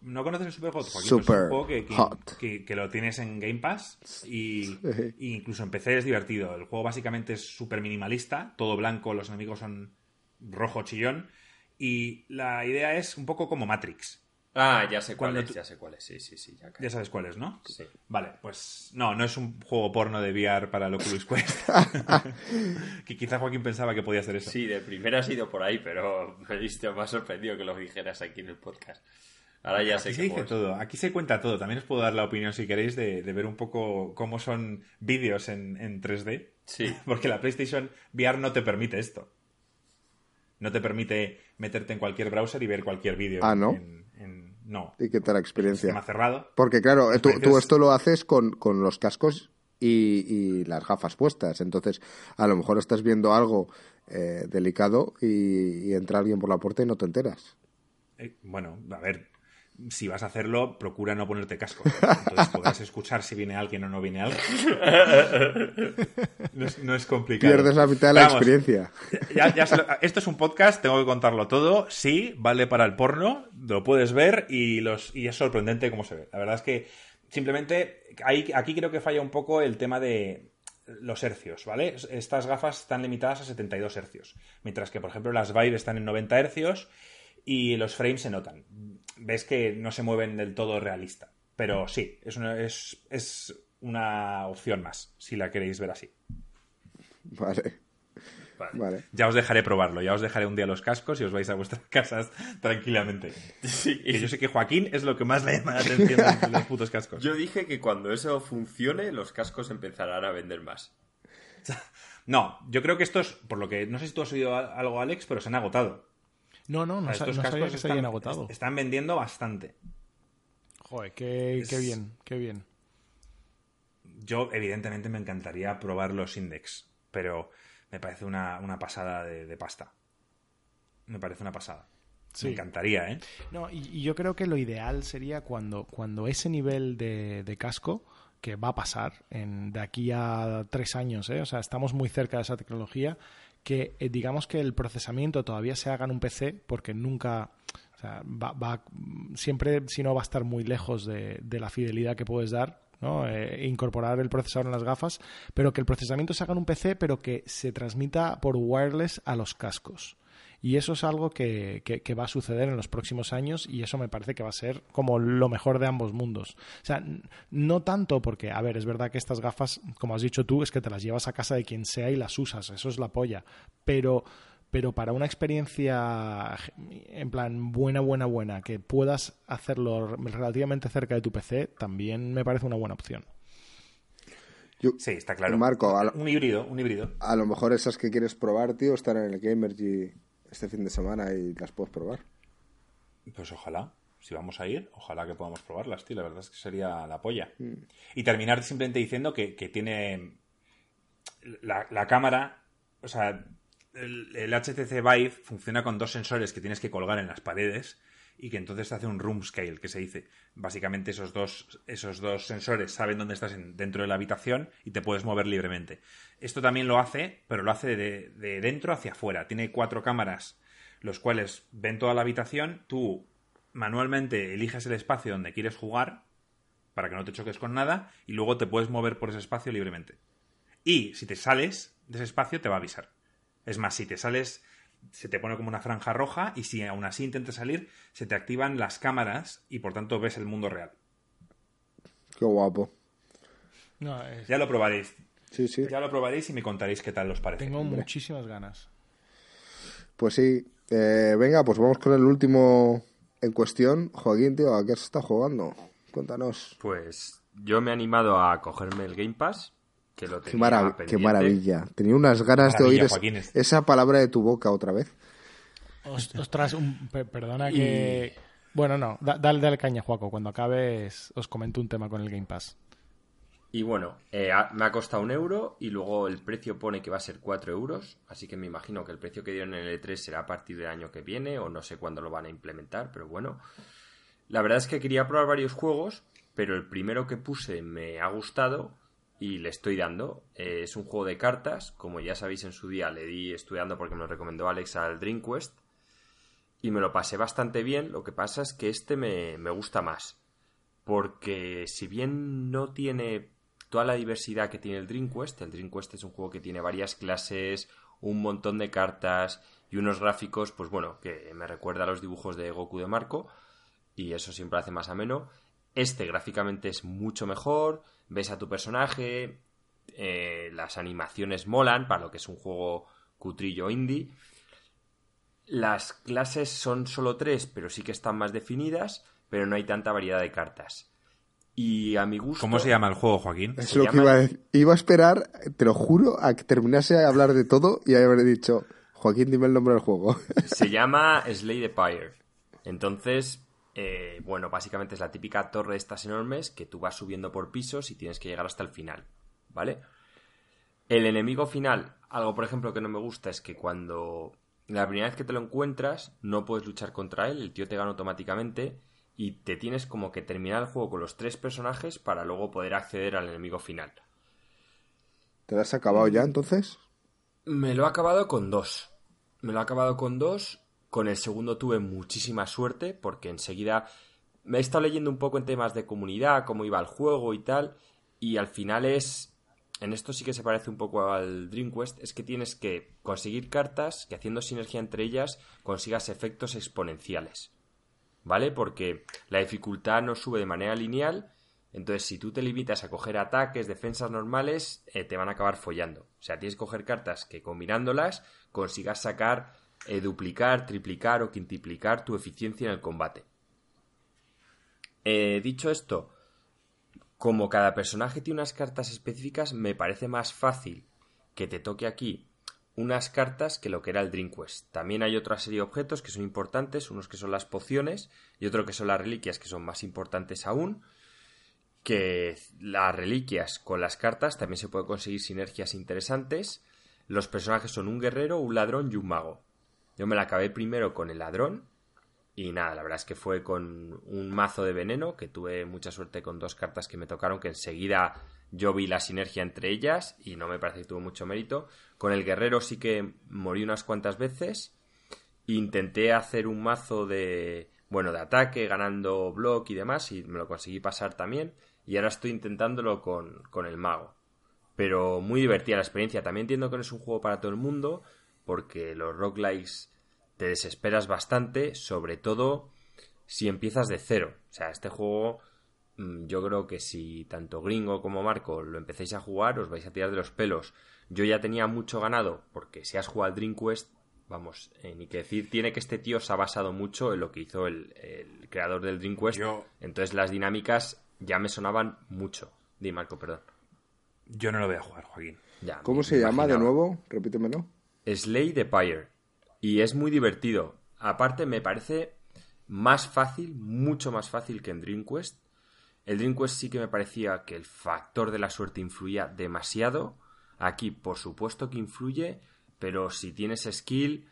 ¿No conoces el Super Hot? Super que, Hot. Que, lo tienes en Game Pass y, incluso en PC es divertido. El juego básicamente es súper minimalista, todo blanco, los enemigos son rojo chillón. Y la idea es un poco como Matrix. Ah, ya sé cuál es, ya sé cuál es, sí, sí, sí. Ya, sabes cuál es, ¿no? Sí. Vale, pues no, no es un juego porno de VR para el Oculus Quest. que quizá Joaquín pensaba que podía ser eso. Sí, de primera ha sido por ahí, pero me, ha sorprendido que lo dijeras aquí en el podcast. Ahora ya sé aquí se dice todo, aquí se cuenta todo. También os puedo dar la opinión, si queréis, de, ver un poco cómo son vídeos en, 3D. Sí. Porque la PlayStation VR no te permite esto. No te permite meterte en cualquier browser y ver cualquier vídeo. Ah, ¿no? No. ¿Y qué tal la experiencia? Sistema cerrado. Porque claro, tú, esto lo haces con, los cascos y, las gafas puestas. Entonces, a lo mejor estás viendo algo eh, delicado y, entra alguien por la puerta y no te enteras. Eh, bueno, a ver, si vas a hacerlo, procura no ponerte casco. Entonces podrás escuchar si viene alguien o no viene alguien. No es, complicado. Pierdes la mitad de la experiencia. esto es un podcast, tengo que contarlo todo. Sí, vale para el porno, lo puedes ver y, los, y es sorprendente cómo se ve. La verdad es que simplemente aquí creo que falla un poco el tema de los hercios, ¿vale? Estas gafas están limitadas a 72 hercios, mientras que, por ejemplo, las Vive están en 90 hercios y los frames se notan. Ves que no se mueven del todo realista. Pero sí, es una, es, es una opción más, si la queréis ver así. Vale. Vale. Ya os dejaré probarlo, ya os dejaré un día los cascos y os vais a vuestras casas tranquilamente. Sí. Que yo sé que Joaquín es lo que más le llama la atención de los putos cascos. Yo dije que cuando eso funcione, los cascos empezarán a vender más. No, yo creo que estos, por lo que no sé si tú has oído algo, Alex, pero se han agotado. No, no, no, estos cascos que están, agotado. Están vendiendo bastante. Joder, qué, bien, qué bien. Yo, evidentemente, me encantaría probar los Index, pero me parece una, pasada de, pasta. Me parece una pasada. Me encantaría, ¿eh? No, y, yo creo que lo ideal sería cuando, cuando ese nivel de, de casco que va a pasar en, de aquí a tres años, ¿eh? o sea, estamos muy cerca de esa tecnología, que eh, digamos que el procesamiento todavía se haga en un PC porque nunca sea, va, siempre si no va a estar muy lejos de, la fidelidad que puedes dar ¿no? Eh, incorporar el procesador en las gafas pero que el procesamiento se haga en un PC pero que se transmita por wireless a los cascos y eso es algo que, va a suceder en los próximos años y eso me parece que va a ser como lo mejor de ambos mundos. O sea, no tanto porque, a ver, es verdad que estas gafas, como has dicho tú, es que te las llevas a casa de quien sea y las usas, eso es la polla. Pero pero para una experiencia en plan buena, buena, buena, que puedas hacerlo relativamente cerca de tu PC, también me parece una buena opción. sí, está claro. Marco, un híbrido, un híbrido. A lo mejor esas que quieres probar, tío, están en el Gamergy este fin de semana y las puedes probar. Pues ojalá. Si vamos a ir, ojalá que podamos probarlas, tío. La verdad es que sería la polla. Mm. Y terminar simplemente diciendo que, tiene la, cámara, o sea, el, el, HTC Vive funciona con dos sensores que tienes que colgar en las paredes y que entonces hace un room scale, que se dice. Básicamente esos dos, esos dos sensores saben dónde estás dentro de la habitación y te puedes mover libremente. Esto también lo hace, pero lo hace de, de dentro hacia afuera. Tiene cuatro cámaras, los cuales ven toda la habitación. Tú manualmente eliges el espacio donde quieres jugar para que no te choques con nada y luego te puedes mover por ese espacio libremente. Y si te sales de ese espacio te va a avisar. Es más, si te sales se te pone como una franja roja y si aún así intentas salir, se te activan las cámaras y por tanto ves el mundo real. Qué guapo. Ya lo probaréis. Sí, sí. Ya lo probaréis y me contaréis qué tal os parece. Tengo muchísimas ganas. Pues sí. Eh, venga, pues vamos con el último en cuestión. Joaquín, tío, ¿a qué se está jugando? Cuéntanos. Pues yo me he animado a cogerme el Game Pass qué, maravilla. Tenía unas ganas de oír esa palabra de tu boca otra vez. Ostras, perdona que... Bueno, no, dale, dale caña, Juaco. Cuando acabes os comento un tema con el Game Pass. Y bueno, eh, me ha costado un euro y luego el precio pone que va a ser cuatro euros, así que me imagino que el precio que dieron en el E3 será a partir del año que viene o no sé cuándo lo van a implementar, pero bueno. La verdad es que quería probar varios juegos, pero el primero que puse me ha gustado y le estoy dando. Eh, es un juego de cartas, como ya sabéis en su día le di estudiando porque me lo recomendó Alex al Dream Quest y me lo pasé bastante bien. Lo que pasa es que este me, me gusta más, porque si bien no tiene toda la diversidad que tiene el Dream Quest, el Dream Quest es un juego que tiene varias clases, un montón de cartas y unos gráficos, pues bueno, que me recuerda a los dibujos de Goku de Marco y eso siempre hace más ameno. Este gráficamente es mucho mejor, ves a tu personaje, eh, las animaciones molan para lo que es un juego cutrillo indie. Las clases son solo tres, pero sí que están más definidas, pero no hay tanta variedad de cartas. Y a mi gusto. ¿Cómo se llama el juego, Joaquín? Es lo que iba a decir. Iba a esperar, te lo juro, a que terminase de hablar de todo y haber dicho, Joaquín, dime el nombre del juego. Se llama Slay the Pyre. Entonces, eh, bueno, básicamente es la típica torre de estas enormes que tú vas subiendo por pisos y tienes que llegar hasta el final, ¿vale? El enemigo final, algo por ejemplo que no me gusta es que cuando la primera vez que te lo encuentras no puedes luchar contra él, el tío te gana automáticamente y te tienes como que terminar el juego con los tres personajes para luego poder acceder al enemigo final. ¿Te lo has acabado ya entonces? Me lo he acabado con dos. Me lo he acabado con dos con el segundo tuve muchísima suerte porque enseguida me he estado leyendo un poco en temas de comunidad, cómo iba el juego y tal, y al final es... En esto sí que se parece un poco al Dream Quest, es que tienes que conseguir cartas que haciendo sinergia entre ellas consigas efectos exponenciales. ¿Vale? Porque la dificultad no sube de manera lineal, entonces si tú te limitas a coger ataques, defensas normales, eh, te van a acabar follando. O sea, tienes que coger cartas que combinándolas consigas sacar eh, duplicar, triplicar o quintuplicar tu eficiencia en el combate. Eh, dicho esto, como cada personaje tiene unas cartas específicas, me parece más fácil que te toque aquí unas cartas que lo que era el Dream Quest. También hay otra serie de objetos que son importantes, unos que son las pociones y otro que son las reliquias que son más importantes aún. Que las reliquias con las cartas también se puede conseguir sinergias interesantes. Los personajes son un guerrero, un ladrón y un mago. Yo me la acabé primero con el ladrón. Y nada, la verdad es que fue con un mazo de veneno, que tuve mucha suerte con dos cartas que me tocaron, que enseguida yo vi la sinergia entre ellas y no me parece que tuvo mucho mérito. Con el guerrero sí que morí unas cuantas veces. Intenté hacer un mazo de, bueno, de ataque, ganando block y demás, y me lo conseguí pasar también. Y ahora estoy intentándolo con, con el mago. Pero muy divertida la experiencia. También entiendo que no es un juego para todo el mundo, porque los roguelikes te desesperas bastante, sobre todo si empiezas de cero. O sea, este juego mm, yo creo que si tanto Gringo como Marco lo empecéis a jugar, os vais a tirar de los pelos. Yo ya tenía mucho ganado, porque si has jugado al Dream Quest, vamos, eh, ni que decir, tiene que este tío se ha basado mucho en lo que hizo el, creador del Dream Quest. Entonces las dinámicas ya me sonaban mucho. Di Marco, perdón. Yo no lo voy a jugar, Joaquín. Ya, ¿Cómo se llama de nuevo? Repítemelo. Slay the Pyre. Y es muy divertido. Aparte, me parece más fácil, mucho más fácil que en Dream Quest. El Dream Quest sí que me parecía que el factor de la suerte influía demasiado. Aquí, por supuesto que influye, pero si tienes skill,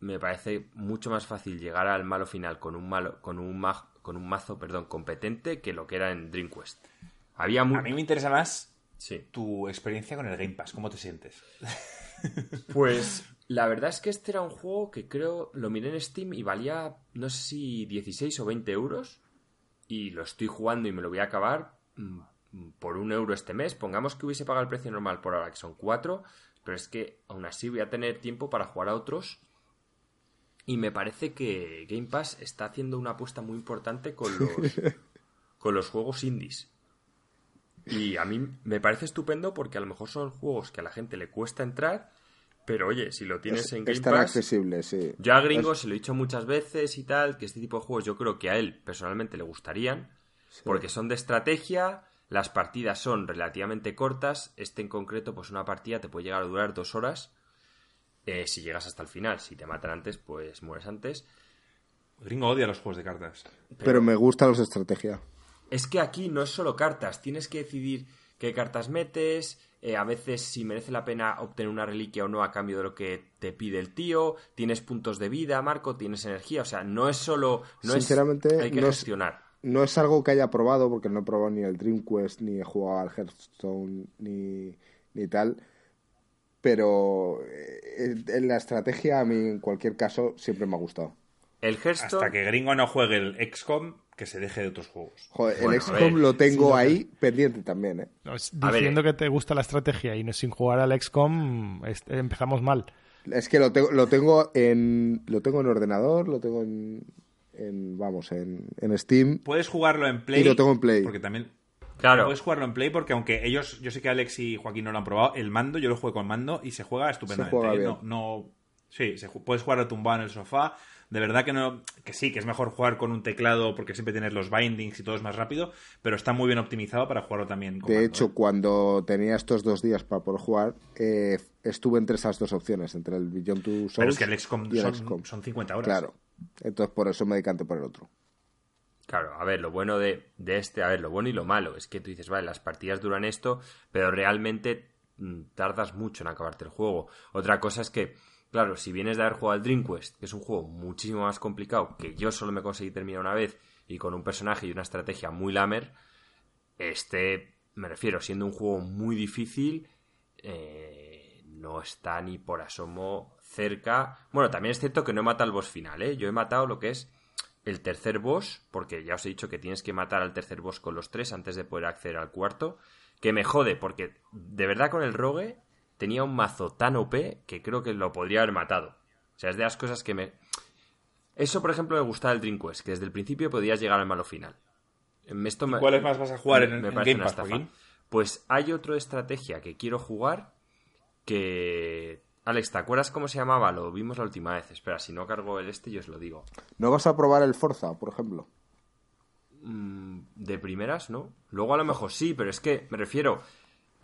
me parece mucho más fácil llegar al malo final con un malo, con un ma- con un mazo, perdón, competente que lo que era en Dream Quest. Había muy... A mí me interesa más Sí. tu experiencia con el Game Pass. ¿Cómo te sientes? Pues la verdad es que este era un juego que creo lo miré en Steam y valía no sé si 16 o 20 euros y lo estoy jugando y me lo voy a acabar mm, por un euro este mes. Pongamos que hubiese pagado el precio normal por ahora que son 4, pero es que aún así voy a tener tiempo para jugar a otros y me parece que Game Pass está haciendo una apuesta muy importante con los, con los juegos indies. Y a mí me parece estupendo porque a lo mejor son juegos que a la gente le cuesta entrar, pero oye, si lo tienes Es, en Game Pass, accesible, sí. yo a Gringo se lo he dicho muchas veces y tal, que este tipo de juegos yo creo que a él personalmente le gustarían, porque son de estrategia, las partidas son relativamente cortas, este en concreto, pues una partida te puede llegar a durar dos horas, eh, si llegas hasta el final, si te matan antes, pues mueres antes. Gringo odia los juegos de cartas. Pero me gustan los de estrategia. Es que aquí no es solo cartas, tienes que decidir qué cartas metes, eh, a veces si merece la pena obtener una reliquia o no a cambio de lo que te pide el tío, tienes puntos de vida, Marco, tienes energía, o sea, no es solo... No Sinceramente, es, hay que no es- gestionar. No es algo que haya probado, porque no he probado ni el Dream Quest, ni he jugado al Hearthstone, ni, ni tal. Pero eh, en la estrategia, a mí, en cualquier caso, siempre me ha gustado. El Hearthstone... Hasta que Gringo no juegue el XCOM, que se deje de otros juegos. Joder, Bueno, el XCOM lo tengo sí, ahí pendiente también, ¿eh? No, es- A ver, Diciendo eh. que te gusta la estrategia y no sin jugar al XCOM, es- empezamos mal. Es que lo tengo, lo tengo en lo tengo en ordenador, lo tengo en, en vamos, en, en Steam. Puedes jugarlo en Play. Y lo tengo en Play. Porque también. Claro, Puedes jugarlo en Play porque aunque ellos, yo sé que Alex y Joaquín no lo han probado, el mando, yo lo juego con mando y se juega estupendamente. juega ¿eh? bien. No, no- sí, se puedes jugar tumbado en el sofá. De verdad que no, que sí, que es mejor jugar con un teclado porque siempre tienes los bindings y todo es más rápido, pero está muy bien optimizado para jugarlo también con De mando, hecho, cuando tenía estos dos días para poder jugar, eh, estuve entre esas dos opciones, entre el Beyond Two Souls Pero es que el XCOM y el son, XCOM. son 50 horas. Claro. Entonces, por eso me decanté por el otro. Claro, a ver, lo bueno de, de este, a ver, lo bueno y lo malo es que tú dices, vale, las partidas duran esto, pero realmente mm, tardas mucho en acabarte el juego. Otra cosa es que, claro, si vienes de haber jugado al Dream Quest, que es un juego muchísimo más complicado, que yo solo me conseguí terminar una vez y con un personaje y una estrategia muy lamer, este, me refiero, siendo un juego muy difícil, eh, no está ni por asomo cerca. Bueno, también es cierto que no he matado al boss final, ¿eh? Yo he matado lo que es el tercer boss, porque ya os he dicho que tienes que matar al tercer boss con los tres antes de poder acceder al cuarto, que me jode, porque de verdad con el rogue tenía un mazo tan OP que creo que lo podría haber matado. O sea, es de las cosas que me... Eso, por ejemplo, me gustaba del Dream Quest, que desde el principio podías llegar al malo final. Esto me- ¿Cuáles más vas a jugar en, me en parece Game una Pass? Pues hay otra estrategia que quiero jugar que... Alex, ¿te acuerdas cómo se llamaba? Lo vimos la última vez. Espera, si no cargo el este, yo os lo digo. ¿No vas a probar el Forza, por ejemplo? Mm, de primeras, ¿no? Luego a lo mejor sí, pero es que me refiero...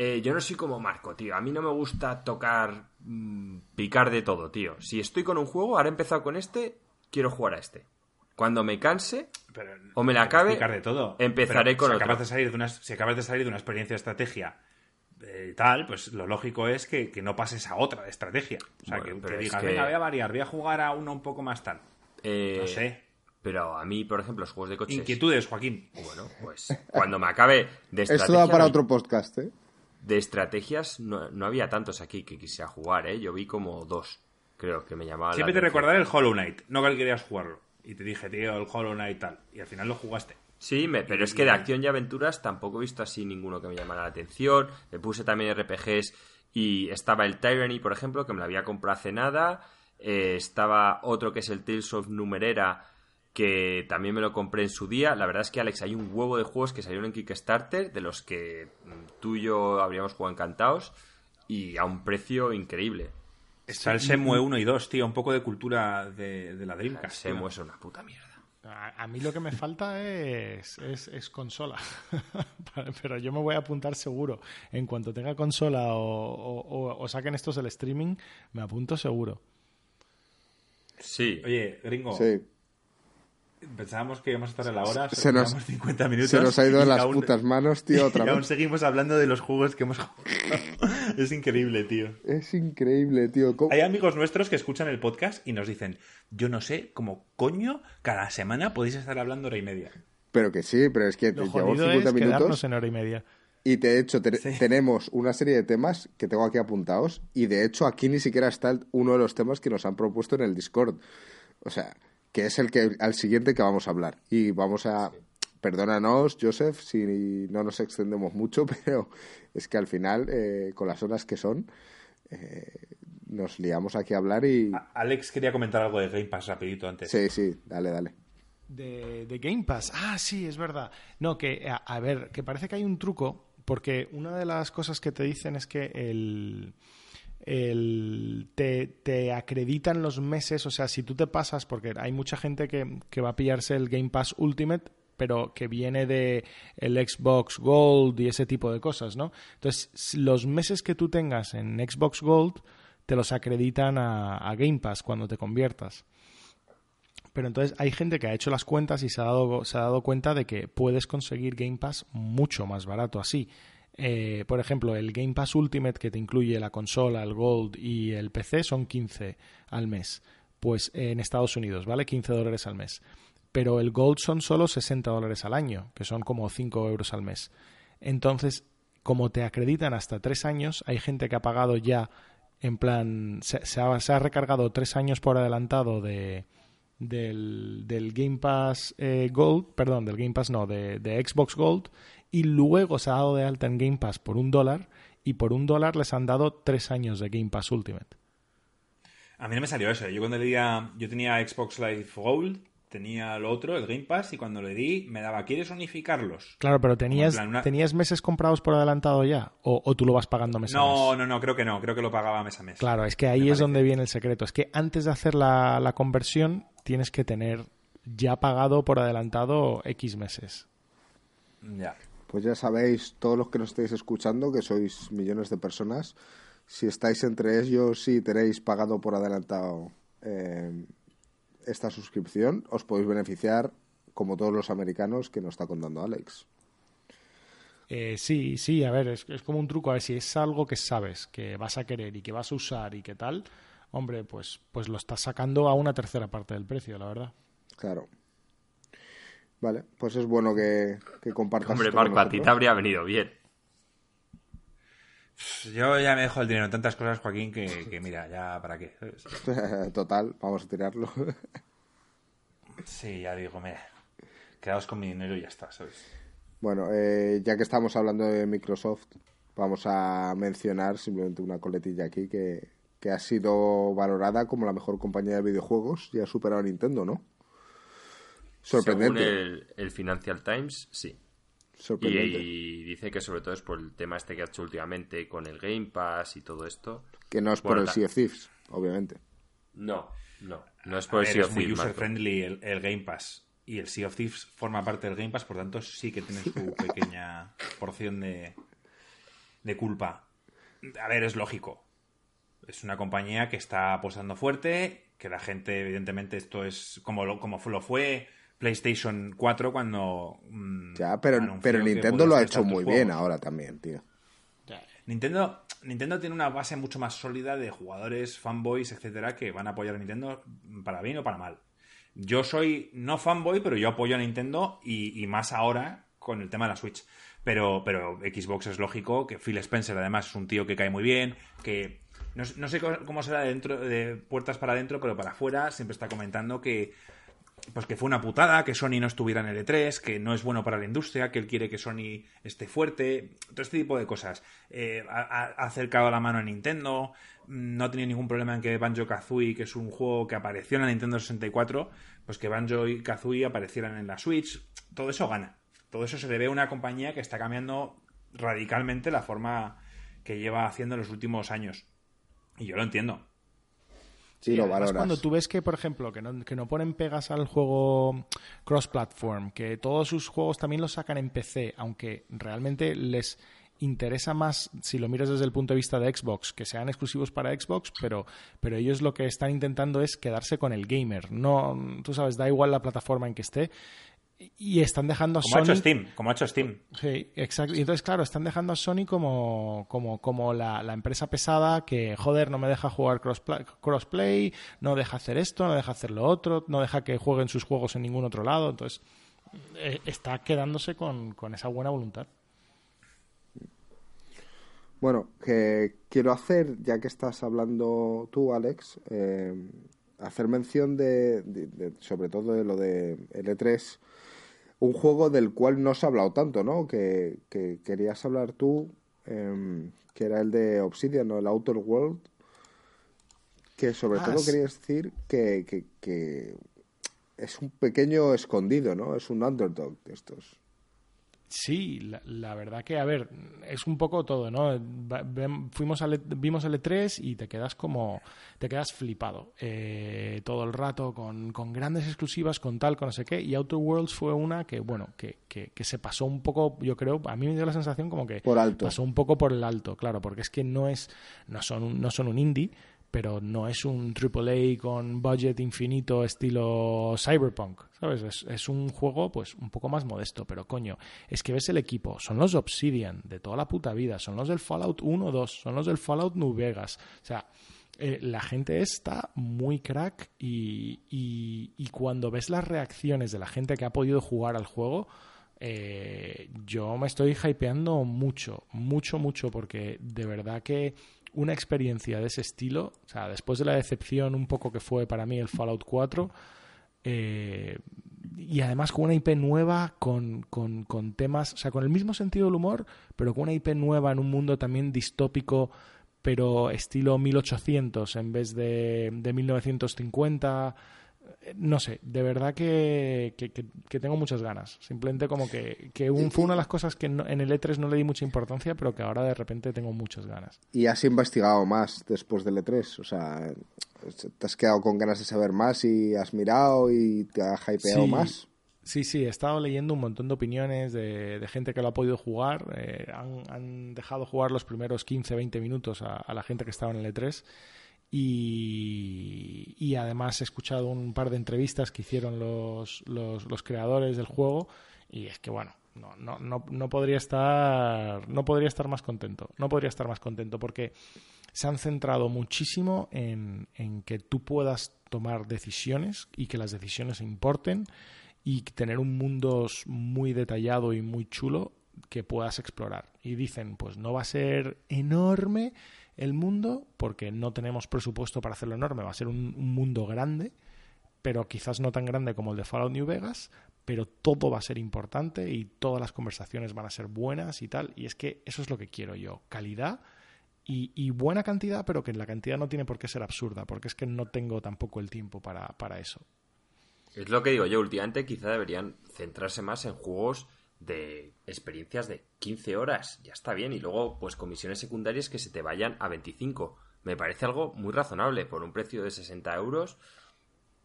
eh, yo no soy como Marco, tío. A mí no me gusta tocar... mm, picar de todo, tío. Si estoy con un juego, ahora he empezado con este, quiero jugar a este. Cuando me canse, Pero- O me la acabe, explicar de todo. empezaré Pero con si otro. acabas de salir de una, si acabas de salir de una experiencia de estrategia eh, tal, pues lo lógico es que, que no pases a otra de estrategia. O sea, Bueno, que, que digas, que- venga, voy a variar, voy a jugar a uno un poco más tal. eh, No sé. Pero a mí, por ejemplo, los juegos de coches... Inquietudes, Joaquín. Bueno, pues cuando me acabe de Esto da estrategia, para no- otro podcast, ¿eh? De estrategias no, no había tantos aquí que quisiera jugar, ¿eh? Yo vi como dos, creo que me llamaban. la Siempre te recordaré el Hollow Knight, no que querías jugarlo. Y te dije, tío, el Hollow Knight tal. Y al final lo jugaste. Sí, me- pero es que de acción y aventuras tampoco he visto así ninguno que me llamara la atención. Le puse también RPGs y estaba el Tyranny, por ejemplo, que me lo había comprado hace nada. Eh, estaba otro que es el Tales of Numerera, que también me lo compré en su día. La verdad es que, Alex, hay un huevo de juegos que salieron en Kickstarter, de los que mm, tú y yo habríamos jugado encantados, y a un precio increíble. Está el Semue 1 y 2, tío. Un poco de cultura de, de la Dreamcast. Semu tío. es una puta mierda. A, mí lo que me falta es, es, consola. Pero yo me voy a apuntar seguro. En cuanto tenga consola o, o, saquen estos el streaming, me apunto seguro. Sí. Oye, gringo. Sí. Pensábamos que íbamos a estar a la hora, se nos, 50 minutos. Se nos ha ido de las putas manos, tío, otra y vez. aún seguimos hablando de los juegos que hemos jugado. es increíble, tío. Es increíble, tío. Hay amigos nuestros que escuchan el podcast y nos dicen, yo no sé cómo coño cada semana podéis estar hablando hora y media. Pero que sí, pero es que Lo llevamos 50 minutos. en hora y media. Y de hecho tenemos una serie de temas que tengo aquí apuntados y de hecho aquí ni siquiera está uno de los temas que nos han propuesto en el Discord. O sea, que es el que al siguiente que vamos a hablar. Y vamos a... Perdónanos, Joseph, si no nos extendemos mucho, pero es que al final, eh, con las horas que son, eh, nos liamos aquí a hablar y... Alex quería comentar algo de Game Pass rapidito antes. Sí, sí, dale, dale. De, Game Pass. Ah, sí, es verdad. No, que, a, ver, que parece que hay un truco, porque una de las cosas que te dicen es que el el, te, acreditan los meses, o sea, si tú te pasas, porque hay mucha gente que, va a pillarse el Game Pass Ultimate, pero que viene de el Xbox Gold y ese tipo de cosas, ¿no? Entonces, los meses que tú tengas en Xbox Gold te los acreditan a, Game Pass cuando te conviertas. Pero entonces hay gente que ha hecho las cuentas y se ha dado, se ha dado cuenta de que puedes conseguir Game Pass mucho más barato así. Eh, por ejemplo, el Game Pass Ultimate que te incluye la consola, el Gold y el PC son 15 al mes. Pues en Estados Unidos, ¿vale? 15 dólares al mes. Pero el Gold son solo 60 dólares al año, que son como 5 euros al mes. Entonces, como te acreditan hasta 3 años, hay gente que ha pagado ya, en plan, se, ha, recargado 3 años por adelantado de, del, Game Pass eh, Gold, perdón, del Game Pass no, de, de Xbox Gold y luego se ha dado de alta en Game Pass por un dólar y por un dólar les han dado tres años de Game Pass Ultimate. A mí no me salió eso. Yo cuando le di yo tenía Xbox Live Gold, tenía lo otro, el Game Pass, y cuando le di me daba, ¿quieres unificarlos? Claro, pero tenías, ¿tenías meses comprados por adelantado ya? ¿O, tú lo vas pagando mes no, a mes? No, no, no, creo que no. Creo que lo pagaba mes a mes. Claro, es que ahí es donde viene el secreto. Es que antes de hacer la, la conversión tienes que tener ya pagado por adelantado X meses. Ya. Pues ya sabéis, todos los que nos estáis escuchando, que sois millones de personas, si estáis entre ellos y tenéis pagado por adelantado eh, esta suscripción, os podéis beneficiar como todos los americanos que nos está contando Alex. Eh, sí, sí, a ver, es, es, como un truco. A ver si es algo que sabes que vas a querer y que vas a usar y que tal, hombre, pues, pues lo estás sacando a una tercera parte del precio, la verdad. Claro. Vale, pues es bueno que, que compartas. Hombre, Marco, a ti te habría venido bien. Yo ya me dejo el dinero en tantas cosas, Joaquín, que, mira, ya para qué. Total, vamos a tirarlo. sí, ya digo, mira, quedaos con mi dinero y ya está, ¿sabes? Bueno, eh, ya que estamos hablando de Microsoft, vamos a mencionar simplemente una coletilla aquí que, que ha sido valorada como la mejor compañía de videojuegos y ha superado a Nintendo, ¿no? Sorprendente. Según el, Financial Times, sí. Sorprendente. Y, dice que sobre todo es por el tema este que ha hecho últimamente con el Game Pass y todo esto. Que no es por el Sea of Thieves, obviamente. No, no. No es por el Sea of Thieves. Es muy user friendly el, Game Pass. Y el Sea of Thieves forma parte del Game Pass, por tanto sí que tiene su pequeña porción de, de culpa. A ver, es lógico. Es una compañía que está apostando fuerte, que la gente, evidentemente, esto es como lo, como lo fue PlayStation 4 cuando. Mm, ya, pero, pero Nintendo lo ha hecho muy bien ahora también, tío. Nintendo, Nintendo tiene una base mucho más sólida de jugadores, fanboys, etcétera, que van a apoyar a Nintendo para bien o para mal. Yo soy no fanboy, pero yo apoyo a Nintendo y, más ahora con el tema de la Switch. Pero, pero Xbox es lógico, que Phil Spencer además es un tío que cae muy bien, que no, no sé cómo será dentro de puertas para adentro, pero para afuera siempre está comentando que pues que fue una putada que Sony no estuviera en el E3, que no es bueno para la industria, que él quiere que Sony esté fuerte, todo este tipo de cosas. Eh, ha, acercado la mano a Nintendo, no ha tenido ningún problema en que Banjo Kazooie, que es un juego que apareció en la Nintendo 64, pues que Banjo y Kazooie aparecieran en la Switch. Todo eso gana. Todo eso se debe a una compañía que está cambiando radicalmente la forma que lleva haciendo en los últimos años. Y yo lo entiendo. Sí, lo valoras. cuando tú ves que, por ejemplo, que no, que no ponen pegas al juego cross-platform, que todos sus juegos también los sacan en PC, aunque realmente les interesa más, si lo miras desde el punto de vista de Xbox, que sean exclusivos para Xbox, pero, pero ellos lo que están intentando es quedarse con el gamer. No, tú sabes, da igual la plataforma en que esté. Y están dejando a Como ha Sony. hecho Steam, como ha hecho Steam. Sí, exacto. Y entonces, claro, están dejando a Sony como, como, como la, la empresa pesada que, joder, no me deja jugar crosspla- crossplay, no deja hacer esto, no deja hacer lo otro, no deja que jueguen sus juegos en ningún otro lado. Entonces, eh, está quedándose con, con esa buena voluntad. Bueno, que quiero hacer, ya que estás hablando tú, Alex, eh, hacer mención de, de- de- sobre todo de lo de L3, un juego del cual no se ha hablado tanto, ¿no? Que, que querías hablar tú, eh, que era el de Obsidian, ¿no? El Outer World, que sobre Ah, todo querías decir que, que, que es un pequeño escondido, ¿no? Es un underdog de estos. Sí, la, la verdad que, a ver, es un poco todo, ¿no? Fuimos E- vimos el E3 y te quedas como, te quedas flipado eh, todo el rato con, con grandes exclusivas, con tal, con no sé qué. Y Outer Worlds fue una que, bueno, que, que, que se pasó un poco, yo creo, a mí me dio la sensación como que Por alto. pasó un poco por el alto, claro, porque es que no es, no son, no son un indie, pero no es un AAA con budget infinito estilo Cyberpunk, ¿sabes? Es, un juego pues un poco más modesto, pero coño, es que ves el equipo, son los Obsidian de toda la puta vida, son los del Fallout 1 2, son los del Fallout New Vegas, o sea, eh, la gente está muy crack y, y, y cuando ves las reacciones de la gente que ha podido jugar al juego, eh, yo me estoy hypeando mucho, mucho, mucho, porque de verdad que una experiencia de ese estilo, o sea, después de la decepción un poco que fue para mí el Fallout 4, eh, y además con una IP nueva, con, con, con temas, o sea, con el mismo sentido del humor, pero con una IP nueva en un mundo también distópico, pero estilo 1800 en vez de, de 1950 eh, no sé, de verdad que, que, tengo muchas ganas. Simplemente como que, que un- fue una de las cosas que no- en el E3 no le di mucha importancia, pero que ahora de repente tengo muchas ganas. Y has investigado más después del E3, o sea, te has quedado con ganas de saber más y has mirado y te ha hypeado Sí. más. Sí, sí, he estado leyendo un montón de opiniones de, de gente que lo ha podido jugar. eh, han, han dejado jugar los primeros 15, 20 minutos a, a la gente que estaba en el E3. Y, además he escuchado un par de entrevistas que hicieron los, los, los creadores del juego. Y es que, bueno, no, no, no, no podría estar. No podría estar más contento. No podría estar más contento porque se han centrado muchísimo en, en que tú puedas tomar decisiones y que las decisiones importen y tener un mundo muy detallado y muy chulo que puedas explorar. Y dicen, pues no va a ser enorme el mundo porque no tenemos presupuesto para hacerlo enorme, va a ser un, un mundo grande, pero quizás no tan grande como el de Fallout New Vegas, pero todo va a ser importante y todas las conversaciones van a ser buenas y tal. Y es que eso es lo que quiero yo, calidad y, y buena cantidad, pero que la cantidad no tiene por qué ser absurda, porque es que no tengo tampoco el tiempo para, para eso. Es lo que digo yo, últimamente quizá deberían centrarse más en juegos de experiencias de 15 horas, ya está bien, y luego pues comisiones secundarias que se te vayan a 25. Me parece algo muy razonable por un precio de 60 euros.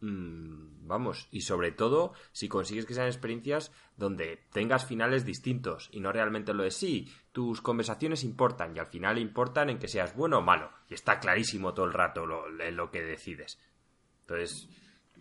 mm, vamos, y sobre todo si consigues que sean experiencias donde tengas finales distintos y no realmente lo de sí, tus conversaciones importan y al final importan en que seas bueno o malo, y está clarísimo todo el rato lo, lo que decides. Entonces,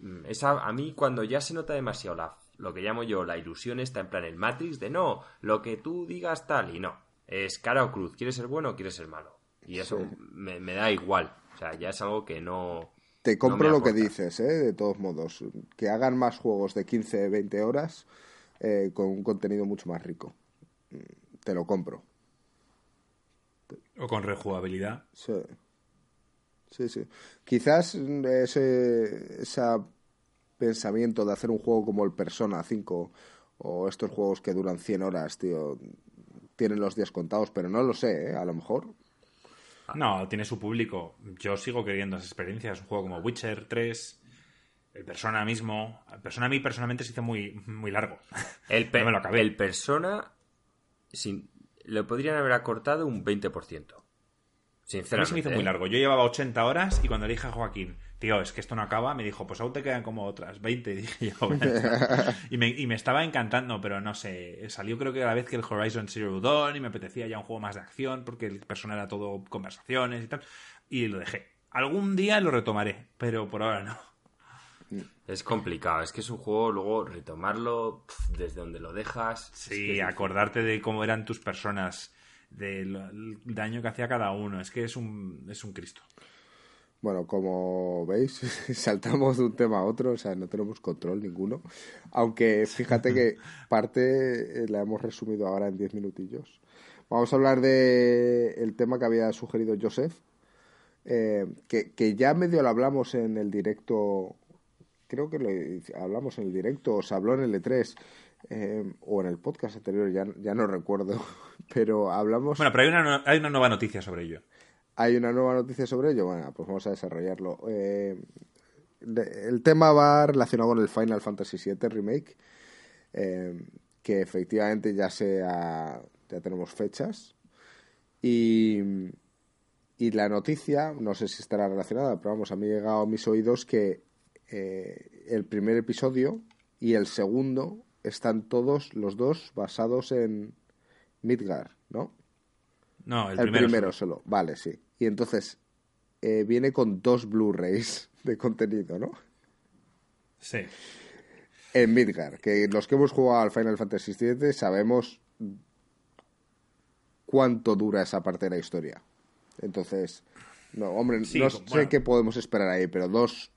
Mm, Esa, a mí cuando ya se nota demasiado la, lo que llamo yo la ilusión está en plan el Matrix de no, lo que tú digas tal y no. Es cara o cruz, ¿quieres ser bueno o quieres ser malo? Y eso Sí. me, me da igual. O sea, ya es algo que no... Te compro lo que dices, ¿eh? de todos modos. Que hagan más juegos de 15, 20 horas eh, con un contenido mucho más rico. Mm, Te lo compro. O con rejugabilidad. Sí. Sí, sí. Quizás mm, ese, ese pensamiento de hacer un juego como el Persona 5 o estos juegos que duran 100 horas, tío, tienen los días contados, pero no lo sé, ¿eh? A lo mejor. No, tiene su público. Yo sigo queriendo esas experiencias. Un juego como Witcher 3, el Persona mismo. El Persona a mí personalmente se hizo muy, muy largo. El, pe- No me lo acabé. el persona sin, lo podrían haber acortado un 20%. A mí Sinceramente. se me hizo ¿eh? muy largo. Yo llevaba 80 horas y cuando le dije a Joaquín, tío, es que esto no acaba. Me dijo, pues aún te quedan como otras 20. Y dije yo, y, me, y me estaba encantando, pero no sé. Salió creo que a la vez que el Horizon Zero Dawn y me apetecía ya un juego más de acción porque el personaje era todo conversaciones y tal. Y lo dejé. Algún día lo retomaré, pero por ahora no. Es complicado, es que es un juego, luego retomarlo desde donde lo dejas. Sí, acordarte de cómo eran tus personas, del daño que hacía cada uno. Es que es un, es un Cristo. Bueno, como veis, saltamos de un tema a otro, o sea, no tenemos control ninguno. Aunque fíjate que parte eh, la hemos resumido ahora en 10 minutillos. Vamos a hablar de el tema que había sugerido Joseph, eh, que, que, ya medio lo hablamos en el directo, creo que lo hablamos en el directo, o se habló en el E3, eh, o en el podcast anterior, ya, ya no recuerdo, pero hablamos... Bueno, pero hay una, hay una nueva noticia sobre ello. Hay una nueva noticia sobre ello, bueno, pues vamos a desarrollarlo. Eh, el tema va relacionado con el Final Fantasy VII Remake, eh, que efectivamente ya sea ya tenemos fechas y, y la noticia, no sé si estará relacionada, pero vamos, a mí ha llegado a mis oídos que eh, el primer episodio y el segundo están todos los dos basados en Midgar, ¿no? No, el, el primero, solo. Vale, sí. Y entonces eh, viene con dos Blu-rays de contenido, ¿no? Sí. En Midgar, que los que hemos jugado al Final Fantasy VII sabemos cuánto dura esa parte de la historia. Entonces, no, hombre, no sé qué podemos esperar ahí, pero dos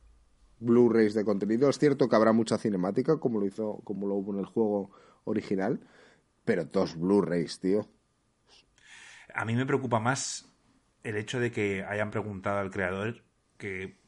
Blu-rays de contenido. Es cierto que habrá mucha cinemática, como lo hizo, como lo hubo en el juego original, pero dos Blu-rays, tío. A mí me preocupa más el hecho de que hayan preguntado al creador que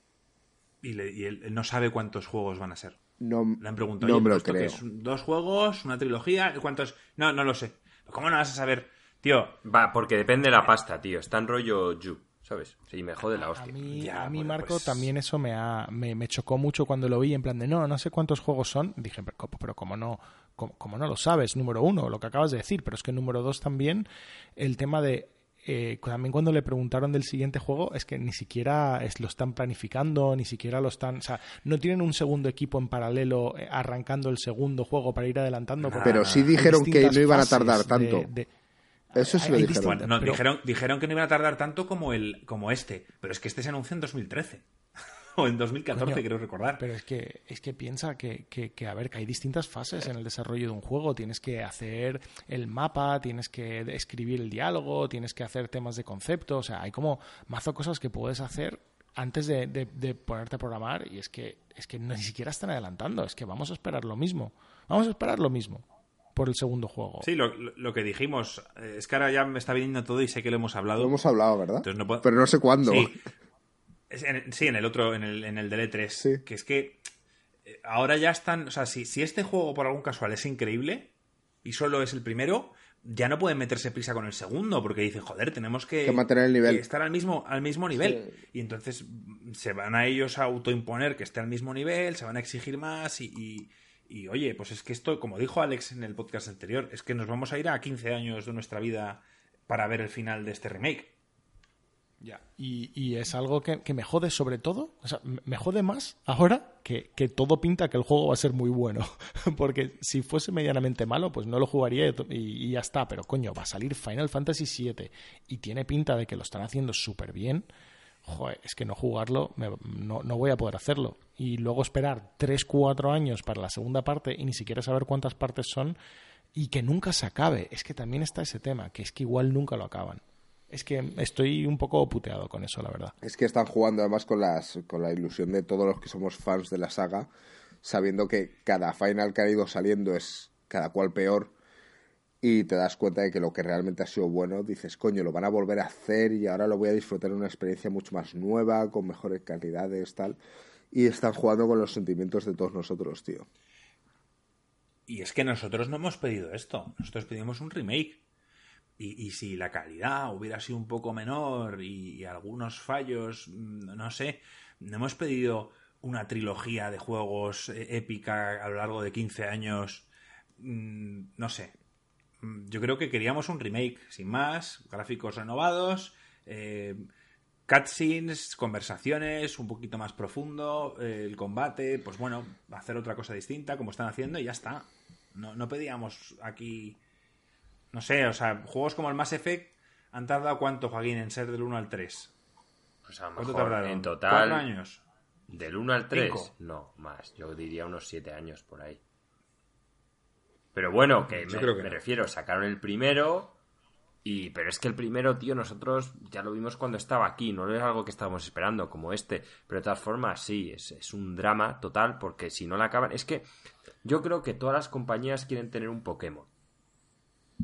y, él, no sabe cuántos juegos van a ser. No, le han preguntado, no me lo creo. ¿Dos juegos? ¿Una trilogía? ¿Cuántos? No, no lo sé. ¿Cómo no vas a saber? Tío. Va, porque depende de la pasta, tío. Está en rollo Yu, ¿sabes? Sí, me jode la hostia. A mí, a mí Marco, pues también eso me, ha, me, chocó mucho cuando lo vi, en plan de no, no sé cuántos juegos son. Dije, pero, pero como no, como, no lo sabes, número uno, lo que acabas de decir, pero es que número dos también, el tema de eh, también cuando le preguntaron del siguiente juego es que ni siquiera lo están planificando, ni siquiera lo están, o sea, no tienen un segundo equipo en paralelo eh, arrancando el segundo juego para ir adelantando. Pero sí dijeron que no iban a tardar tanto. Eso sí lo dijeron. no, dijeron. Dijeron que no iban a tardar tanto como, el, como este, pero es que este se anunció en 2013. O en 2014, quiero recordar. Pero es que, es que piensa que, que, a ver, que hay distintas fases en el desarrollo de un juego. Tienes que hacer el mapa, tienes que escribir el diálogo, tienes que hacer temas de concepto. O sea, hay como mazo cosas que puedes hacer antes de, de, ponerte a programar y es que, es que ni siquiera están adelantando. Es que vamos a esperar lo mismo. Vamos a esperar lo mismo por el segundo juego. Sí, lo, lo, que dijimos, eh, es que ahora ya me está viniendo todo y sé que lo hemos hablado. Lo hemos hablado, ¿verdad? Pero no sé cuándo. Sí, en, sí en el otro, en el, en el del E3. Que es que eh, ahora ya están, o sea, si, si este juego por algún casual es increíble y solo es el primero, ya no pueden meterse prisa con el segundo porque dicen, joder, tenemos que, mantener el nivel. estar al mismo, al mismo nivel. Y entonces se van a ellos a autoimponer que esté al mismo nivel, se van a exigir más y, y oye, pues es que esto, como dijo Alex en el podcast anterior, es que nos vamos a ir a 15 años de nuestra vida para ver el final de este remake. Ya. Y, es algo que, me jode sobre todo, o sea, me jode más ahora que, todo pinta que el juego va a ser muy bueno. Porque si fuese medianamente malo, pues no lo jugaría y, ya está. Pero coño, va a salir Final Fantasy VII y tiene pinta de que lo están haciendo súper bien joder, es que no jugarlo, no, no, voy a poder hacerlo. Y luego esperar 3, 4 años para la segunda parte y ni siquiera saber cuántas partes son y que nunca se acabe. Es que también está ese tema, que es que igual nunca lo acaban. Es que estoy un poco puteado con eso, la verdad. Es que están jugando además con, las, con la ilusión de todos los que somos fans de la saga, sabiendo que cada final que ha ido saliendo es cada cual peor y te das cuenta de que lo que realmente ha sido bueno, dices, coño, lo van a volver a hacer y ahora lo voy a disfrutar en una experiencia mucho más nueva, con mejores calidades, tal. Y están jugando con los sentimientos de todos nosotros, tío. Y es que nosotros no hemos pedido esto, nosotros pedimos un remake. Y, si la calidad hubiera sido un poco menor y, algunos fallos, mm, no sé, no hemos pedido una trilogía de juegos eh, épica a lo largo de 15 años, mm, no sé, Mm, yo creo que queríamos un remake, sin más, gráficos renovados, eh, cutscenes, conversaciones, un poquito más profundo, eh, el combate, pues bueno, hacer otra cosa distinta, como están haciendo, y ya está. No, no pedíamos aquí. No sé, o sea, juegos como el Mass Effect han tardado cuánto, Joaquín, en ser del 1 al 3. Pues a lo ¿Cuánto mejor tardaron? en total. ¿Cuatro años? Del 1 al 3, Cinco. no, más. Yo diría unos 7 años por ahí. Pero bueno, que Yo me, creo que me no. refiero, sacaron el primero. Y, pero es que el primero, tío, nosotros ya lo vimos cuando estaba aquí, no es algo que estábamos esperando como este. Pero de todas formas, sí, es, es un drama total, porque si no la acaban. Es que yo creo que todas las compañías quieren tener un Pokémon.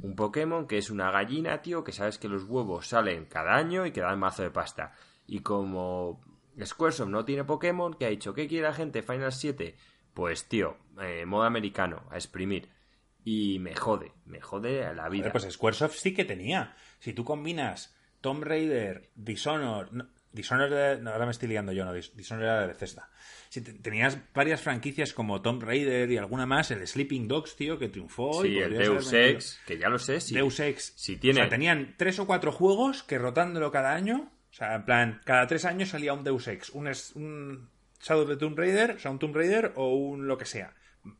Un Pokémon que es una gallina, tío, que sabes que los huevos salen cada año y que dan mazo de pasta. Y como Squaresoft no tiene Pokémon, que ha dicho, ¿qué quiere la gente? Final 7. Pues, tío, eh, modo americano, a exprimir. Y me jode, me jode la vida. Joder, pues Squaresoft sí que tenía. Si tú combinas Tomb Raider, Dishonored. No, Dishonored, de- no, ahora me estoy liando yo, no, Dis- Dishonored era de Bethesda. Si te- tenías varias franquicias como Tomb Raider y alguna más, el Sleeping Dogs, tío, que triunfó. y sí, el podrías haber Deus. Ex, que ya lo sé, sí. Deus Ex. Si tiene- O sea, tenían tres o cuatro juegos que rotándolo cada año. O sea, en plan, cada tres años salía un Deus Ex, un, Shadow of the Tomb Raider, o sea, un Tomb Raider o un lo que sea.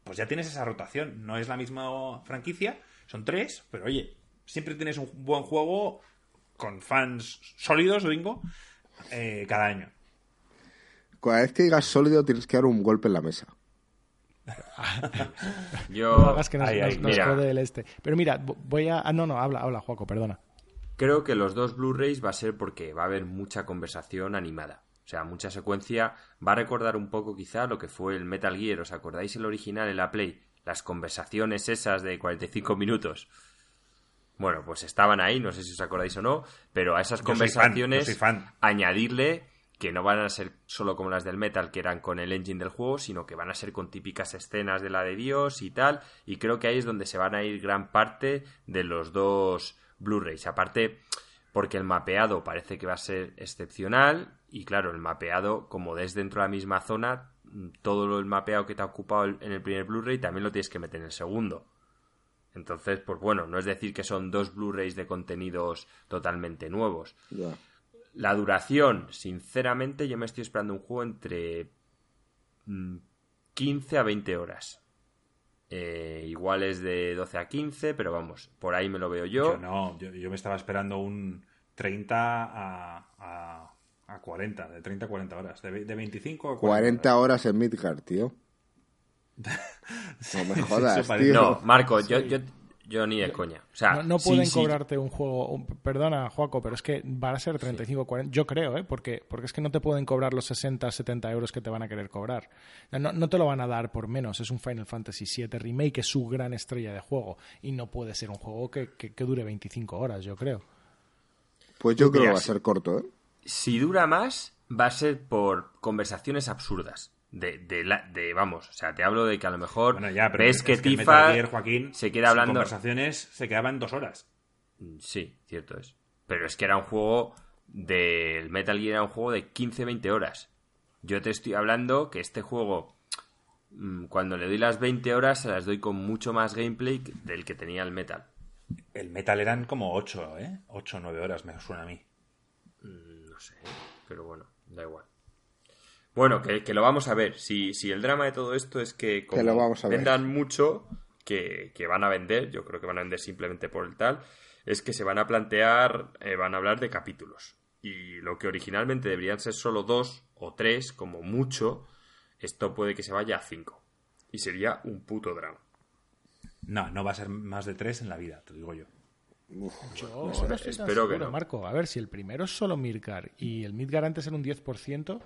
Pues ya tienes esa rotación. No es la misma franquicia, son tres, pero oye, siempre tienes un buen juego con fans sólidos, gringo, eh, cada año. Cada vez que digas sólido tienes que dar un golpe en la mesa. Yo, No hagas que nos, Ay, nos- ay, nos mira. jode el este. Pero mira, vo- voy a... Ah, no, no, habla, habla, Juaco, perdona. Creo que los dos Blu-rays va a ser porque va a haber mucha conversación animada. O sea, mucha secuencia. Va a recordar un poco quizá lo que fue el Metal Gear. ¿Os acordáis el original en la Play? Las conversaciones esas de 45 minutos. Bueno, pues estaban ahí, no sé si os acordáis o no, pero a esas fan, conversaciones fan. añadirle que no van a ser solo como las del Metal, que eran con el engine del juego, sino que van a ser con típicas escenas de la de Dios y tal, y creo que ahí es donde se van a ir gran parte de los dos Blu-rays. Aparte, porque el mapeado parece que va a ser excepcional, y claro, el mapeado, como es dentro de la misma zona, todo el mapeado que te ha ocupado en el primer Blu-ray también lo tienes que meter en el segundo. Entonces, pues bueno, no es decir que son dos Blu-rays de contenidos totalmente nuevos. Ya. La duración, sinceramente, yo me estoy esperando un juego entre mm, 15 a 20 horas. Eh, igual es de 12 a 15, pero vamos, por ahí me lo veo yo. Yo no, yo, yo me estaba esperando un 30 a, a, a 40, de 30 a 40 horas, de, de 25 a 40. 40 horas en Midgard, tío. No me jodas, Eso parece- tío. No, Marco, yo, yo, yo ni de coña. O sea, No, no sí, pueden sí, cobrarte un juego. un- perdona, Juaco, pero es que van a ser 35 40. Yo creo, ¿eh? Porque, porque es que no te pueden cobrar los 60, 70 euros que te van a querer cobrar. No, no te lo van a dar por menos. Es un Final Fantasy VII Remake, es su gran estrella de juego. Y no puede ser un juego que, que- que dure 25 horas, yo creo. Pues yo creo que va a sí. ser corto, ¿eh? si dura más, va a ser por conversaciones absurdas. De, de, la- de, vamos, o sea, te hablo de que a lo mejor Bueno, ya, pero ves es que Metal Tifa Gear, Joaquín, se queda hablando. conversaciones se quedaban dos horas. Mm, Sí, cierto es. Pero es que era un juego del Metal Gear, era un juego de 15-20 horas. Yo te estoy hablando que este juego, mm, cuando le doy las 20 horas, se las doy con mucho más gameplay que- del que tenía el Metal. El Metal eran como 8, ¿eh? 8 o 9 horas, me suena a mí. No sé, pero bueno, da igual. Bueno, que, que lo vamos a ver. Si, si el drama de todo esto es que como Que lo vamos a ver. vendan mucho, que, que van a vender, yo creo que van a vender simplemente por el tal, es que se van a plantear, eh, van a hablar de capítulos. Y lo que originalmente deberían ser solo dos o tres, como mucho, esto puede que se vaya a cinco. Y sería un puto drama. No, no va a ser más de 3 en la vida, te digo yo. Yo espero- no que no. Marco. A ver, si el primero es solo Midgar y el Midgar antes era un 10%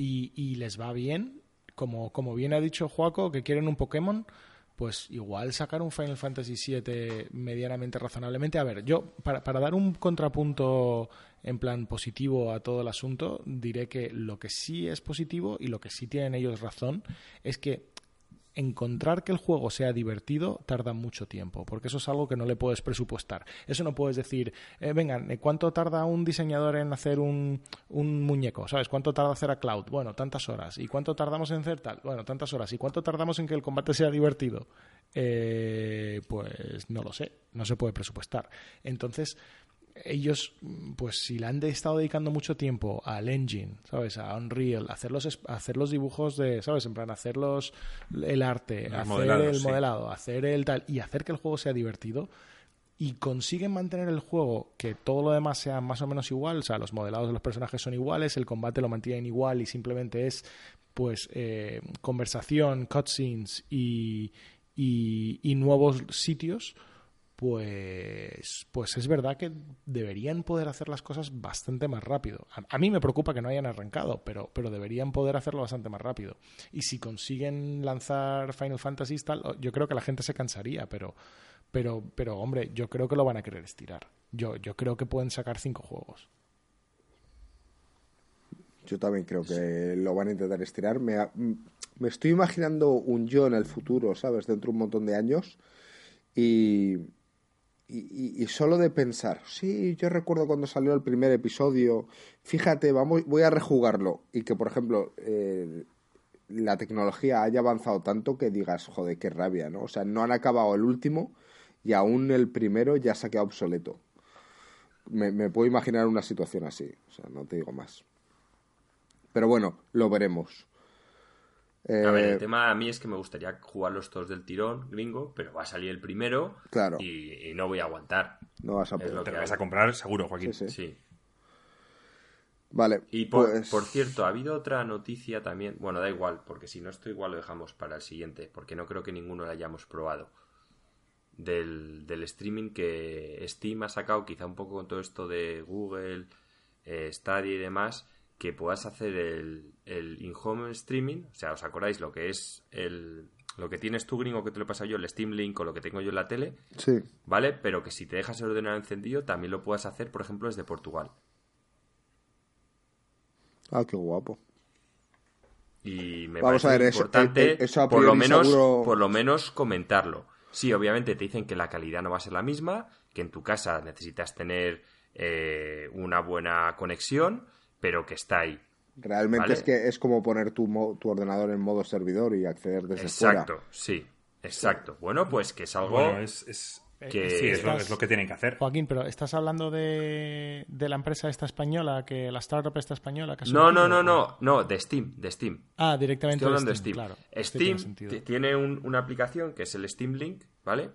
y, y les va bien, como, como bien ha dicho Juaco, que quieren un Pokémon, pues igual sacar un Final Fantasy VII medianamente razonablemente. A ver, yo, para, para dar un contrapunto en plan positivo a todo el asunto, diré que lo que sí es positivo y lo que sí tienen ellos razón es que encontrar que el juego sea divertido tarda mucho tiempo, porque eso es algo que no le puedes presupuestar. Eso no puedes decir, eh, vengan, ¿cuánto tarda un diseñador en hacer un, un muñeco? ¿Sabes? ¿Cuánto tarda hacer a Cloud? Bueno, tantas horas. ¿Y cuánto tardamos en hacer tal? Bueno, tantas horas. ¿Y cuánto tardamos en que el combate sea divertido? Eh, pues no lo sé, no se puede presupuestar. Entonces, ellos, pues si le han estado dedicando mucho tiempo al engine, ¿sabes? A Unreal, hacer los, hacer los dibujos de, ¿sabes? En plan, hacer los, el arte, hacer el modelado, hacer el tal, y hacer que el juego sea divertido, y consiguen mantener el juego que todo lo demás sea más o menos igual, o sea, los modelados de los personajes son iguales, el combate lo mantienen igual y simplemente es pues eh, conversación, cutscenes y, y, nuevos sitios, pues, pues es verdad que deberían poder hacer las cosas bastante más rápido. A, mí me preocupa que no hayan arrancado, pero, pero deberían poder hacerlo bastante más rápido. Y si consiguen lanzar Final Fantasy tal, yo creo que la gente se cansaría, pero, pero, pero hombre, yo creo que lo van a querer estirar. Yo, yo creo que pueden sacar cinco juegos. Yo también creo que lo van a intentar estirar. Me, me estoy imaginando un yo en el futuro, ¿sabes? Dentro de un montón de años. Y, y, solo de pensar, sí, yo recuerdo cuando salió el primer episodio, fíjate, vamos, voy a rejugarlo. Y que, por ejemplo, eh, la tecnología haya avanzado tanto que digas, joder, qué rabia, ¿no? O sea, no han acabado el último y aún el primero ya se ha quedado obsoleto. Me, me puedo imaginar una situación así, o sea, no te digo más. Pero bueno, lo veremos. A ver, el eh, tema a mí es que me gustaría jugar los todos del tirón, gringo, pero va a salir el primero claro. y, no voy a aguantar. No vas a poder. Te lo vas a comprar seguro, Joaquín. Sí. Vale. Y por, por, cierto, ha habido otra noticia también. Bueno, da igual, porque si no esto igual lo dejamos para el siguiente, porque no creo que ninguno lo hayamos probado. Del, del streaming que Steam ha sacado, quizá un poco con todo esto de Google, eh, Stadia y demás que puedas hacer el, el in-home streaming. O sea, ¿os acordáis lo que es el, lo que tienes tú, gringo, que te lo he pasado yo, el Steam Link o lo que tengo yo en la tele? Sí. ¿Vale? Pero que si te dejas el ordenador encendido, también lo puedas hacer, por ejemplo, desde Portugal. Ah, qué guapo. Y me Vamos parece a ver, importante, eso, por, lo menos, por lo menos comentarlo. Sí, obviamente te dicen que la calidad no va a ser la misma, que en tu casa necesitas tener eh, una buena conexión, pero que está ahí. Realmente es que es como poner tu, tu ordenador en modo servidor y acceder desde exacto, Exacto, sí, exacto. Bueno, pues que es algo es, que sí, es, lo, que tienen que hacer. Joaquín, pero ¿estás hablando de, de la empresa esta española, que la startup esta española? Que no, no, no, no, no, de Steam, de Steam. Ah, directamente de Steam. Claro, Steam tiene una aplicación que es el Steam Link, ¿vale?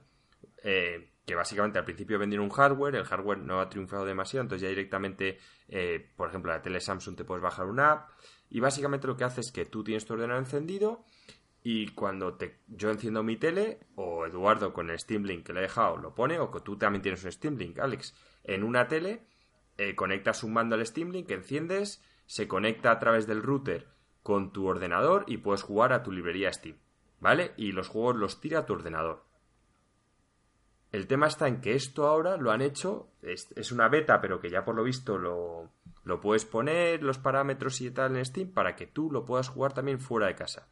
Eh, que básicamente al principio vendieron un hardware, el hardware no ha triunfado demasiado, entonces ya directamente, eh, por ejemplo, la tele Samsung te puedes bajar una app y básicamente lo que hace es que tú tienes tu ordenador encendido y cuando te, yo enciendo mi tele o Eduardo con el Steam Link que le he dejado lo pone o que tú también tienes un Steam Link, Alex, en una tele eh, conectas un mando al Steam Link, enciendes, se conecta a través del router con tu ordenador y puedes jugar a tu librería Steam, ¿vale? Y los juegos los tira a tu ordenador. El tema está en que esto ahora lo han hecho, es, una beta, pero que ya por lo visto lo, lo, puedes poner, los parámetros y tal en Steam, para que tú lo puedas jugar también fuera de casa.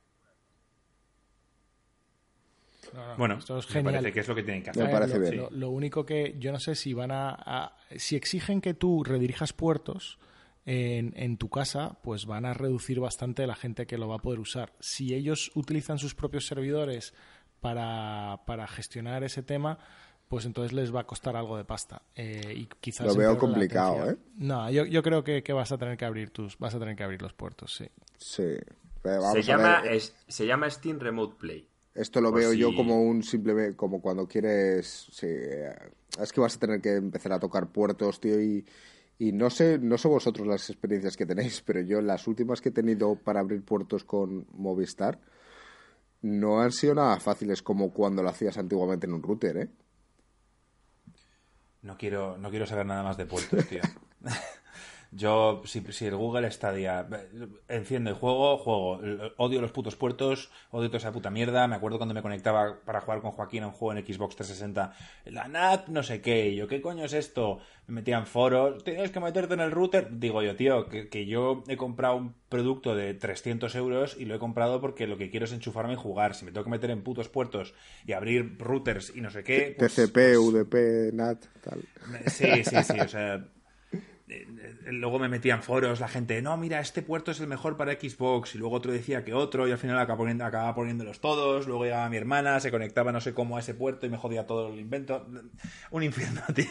bueno, esto es genial. me parece que es lo que tienen que hacer. Me parece bien. Lo, único que yo no sé si van a, si exigen que tú redirijas puertos en, en, tu casa, pues van a reducir bastante la gente que lo va a poder usar. Si ellos utilizan sus propios servidores para, para gestionar ese tema, pues entonces les va a costar algo de pasta. Eh, y quizás Lo veo complicado, ¿eh? No, yo, yo creo que, que, vas a tener que abrir tus, vas a tener que abrir los puertos, sí. Sí. se, llama, se llama Steam Remote Play. Esto lo veo yo como un simple, como cuando quieres, sí, es que vas a tener que empezar a tocar puertos, tío, y, y no sé, no sé vosotros las experiencias que tenéis, pero yo las últimas que he tenido para abrir puertos con Movistar no han sido nada fáciles como cuando lo hacías antiguamente en un router, ¿eh? No quiero, no quiero saber nada más de puertos, tío. Yo, si, si, el Google Stadia enciende el juego, juego. Odio los putos puertos, odio toda esa puta mierda. Me acuerdo cuando me conectaba para jugar con Joaquín a un juego en Xbox 360. La NAT, no sé qué. Y yo, ¿qué coño es esto? Me metía en foros. Tienes que meterte en el router. Digo yo, tío, que, que yo he comprado un producto de 300 euros y lo he comprado porque lo que quiero es enchufarme y jugar. Si me tengo que meter en putos puertos y abrir routers y no sé qué. Pues, TCP, pues UDP, NAT, tal. Sí, sí, sí. O sea luego me metía en foros la gente, no, mira, este puerto es el mejor para Xbox, y luego otro decía que otro, y al final acababa, poniendo, acababa poniéndolos todos, luego llegaba mi hermana, se conectaba no sé cómo a ese puerto y me jodía todo el invento. Un infierno, tío.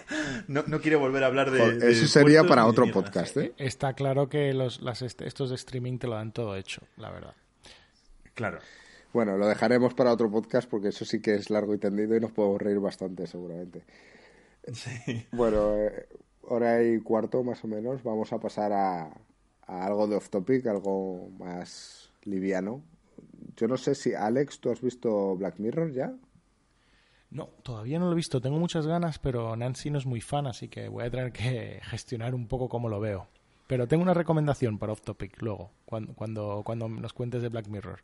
No, no quiero volver a hablar de... Joder, de eso sería para otro podcast, ¿eh? Está claro que los, las, est- estos de streaming te lo dan todo hecho, la verdad. Claro. Bueno, lo dejaremos para otro podcast porque eso sí que es largo y tendido y nos podemos reír bastante seguramente. Sí. Bueno, eh, hora y cuarto más o menos. Vamos a pasar a, a algo de off topic, algo más liviano. Yo no sé si, Alex, ¿tú has visto Black Mirror ya? No, todavía no lo he visto. Tengo muchas ganas, pero Nancy no es muy fan, así que voy a tener que gestionar un poco cómo lo veo. Pero tengo una recomendación para Off Topic luego, cuando, cuando, cuando nos cuentes de Black Mirror.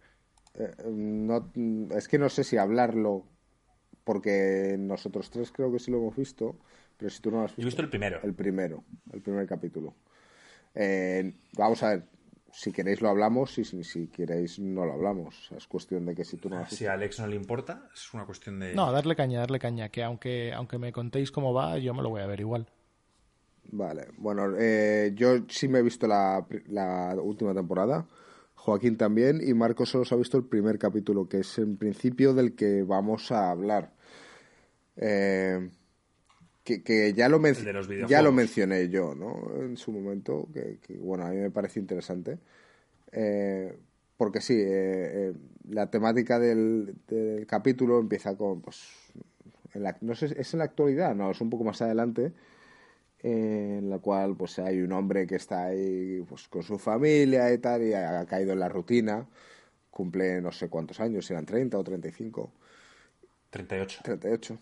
Eh, no, es que no sé si hablarlo porque nosotros tres creo que sí lo hemos visto, pero si tú no lo has visto. Yo he visto el primero. El primero, el primer capítulo. Eh, vamos a ver, si queréis lo hablamos y si, si queréis no lo hablamos. Es cuestión de que si tú no lo has Si a Alex no le importa, es una cuestión de... No, darle caña, darle caña, que aunque, aunque me contéis cómo va, yo me lo voy a ver igual. Vale, bueno, eh, yo sí me he visto la, la última temporada, Joaquín también, y Marcos solo se ha visto el primer capítulo, que es en principio del que vamos a hablar. Eh, que, que ya, lo de los ya lo mencioné yo, ¿no? En su momento, que, que, bueno, a mí me parece interesante. Eh, porque sí, eh, eh, la temática del, del capítulo empieza con, pues, en la- no sé, ¿es en la actualidad? No, es un poco más adelante eh, en la cual pues hay un hombre que está ahí pues con su familia y tal y ha caído en la rutina cumple no sé cuántos años eran 30 o 35 38. 38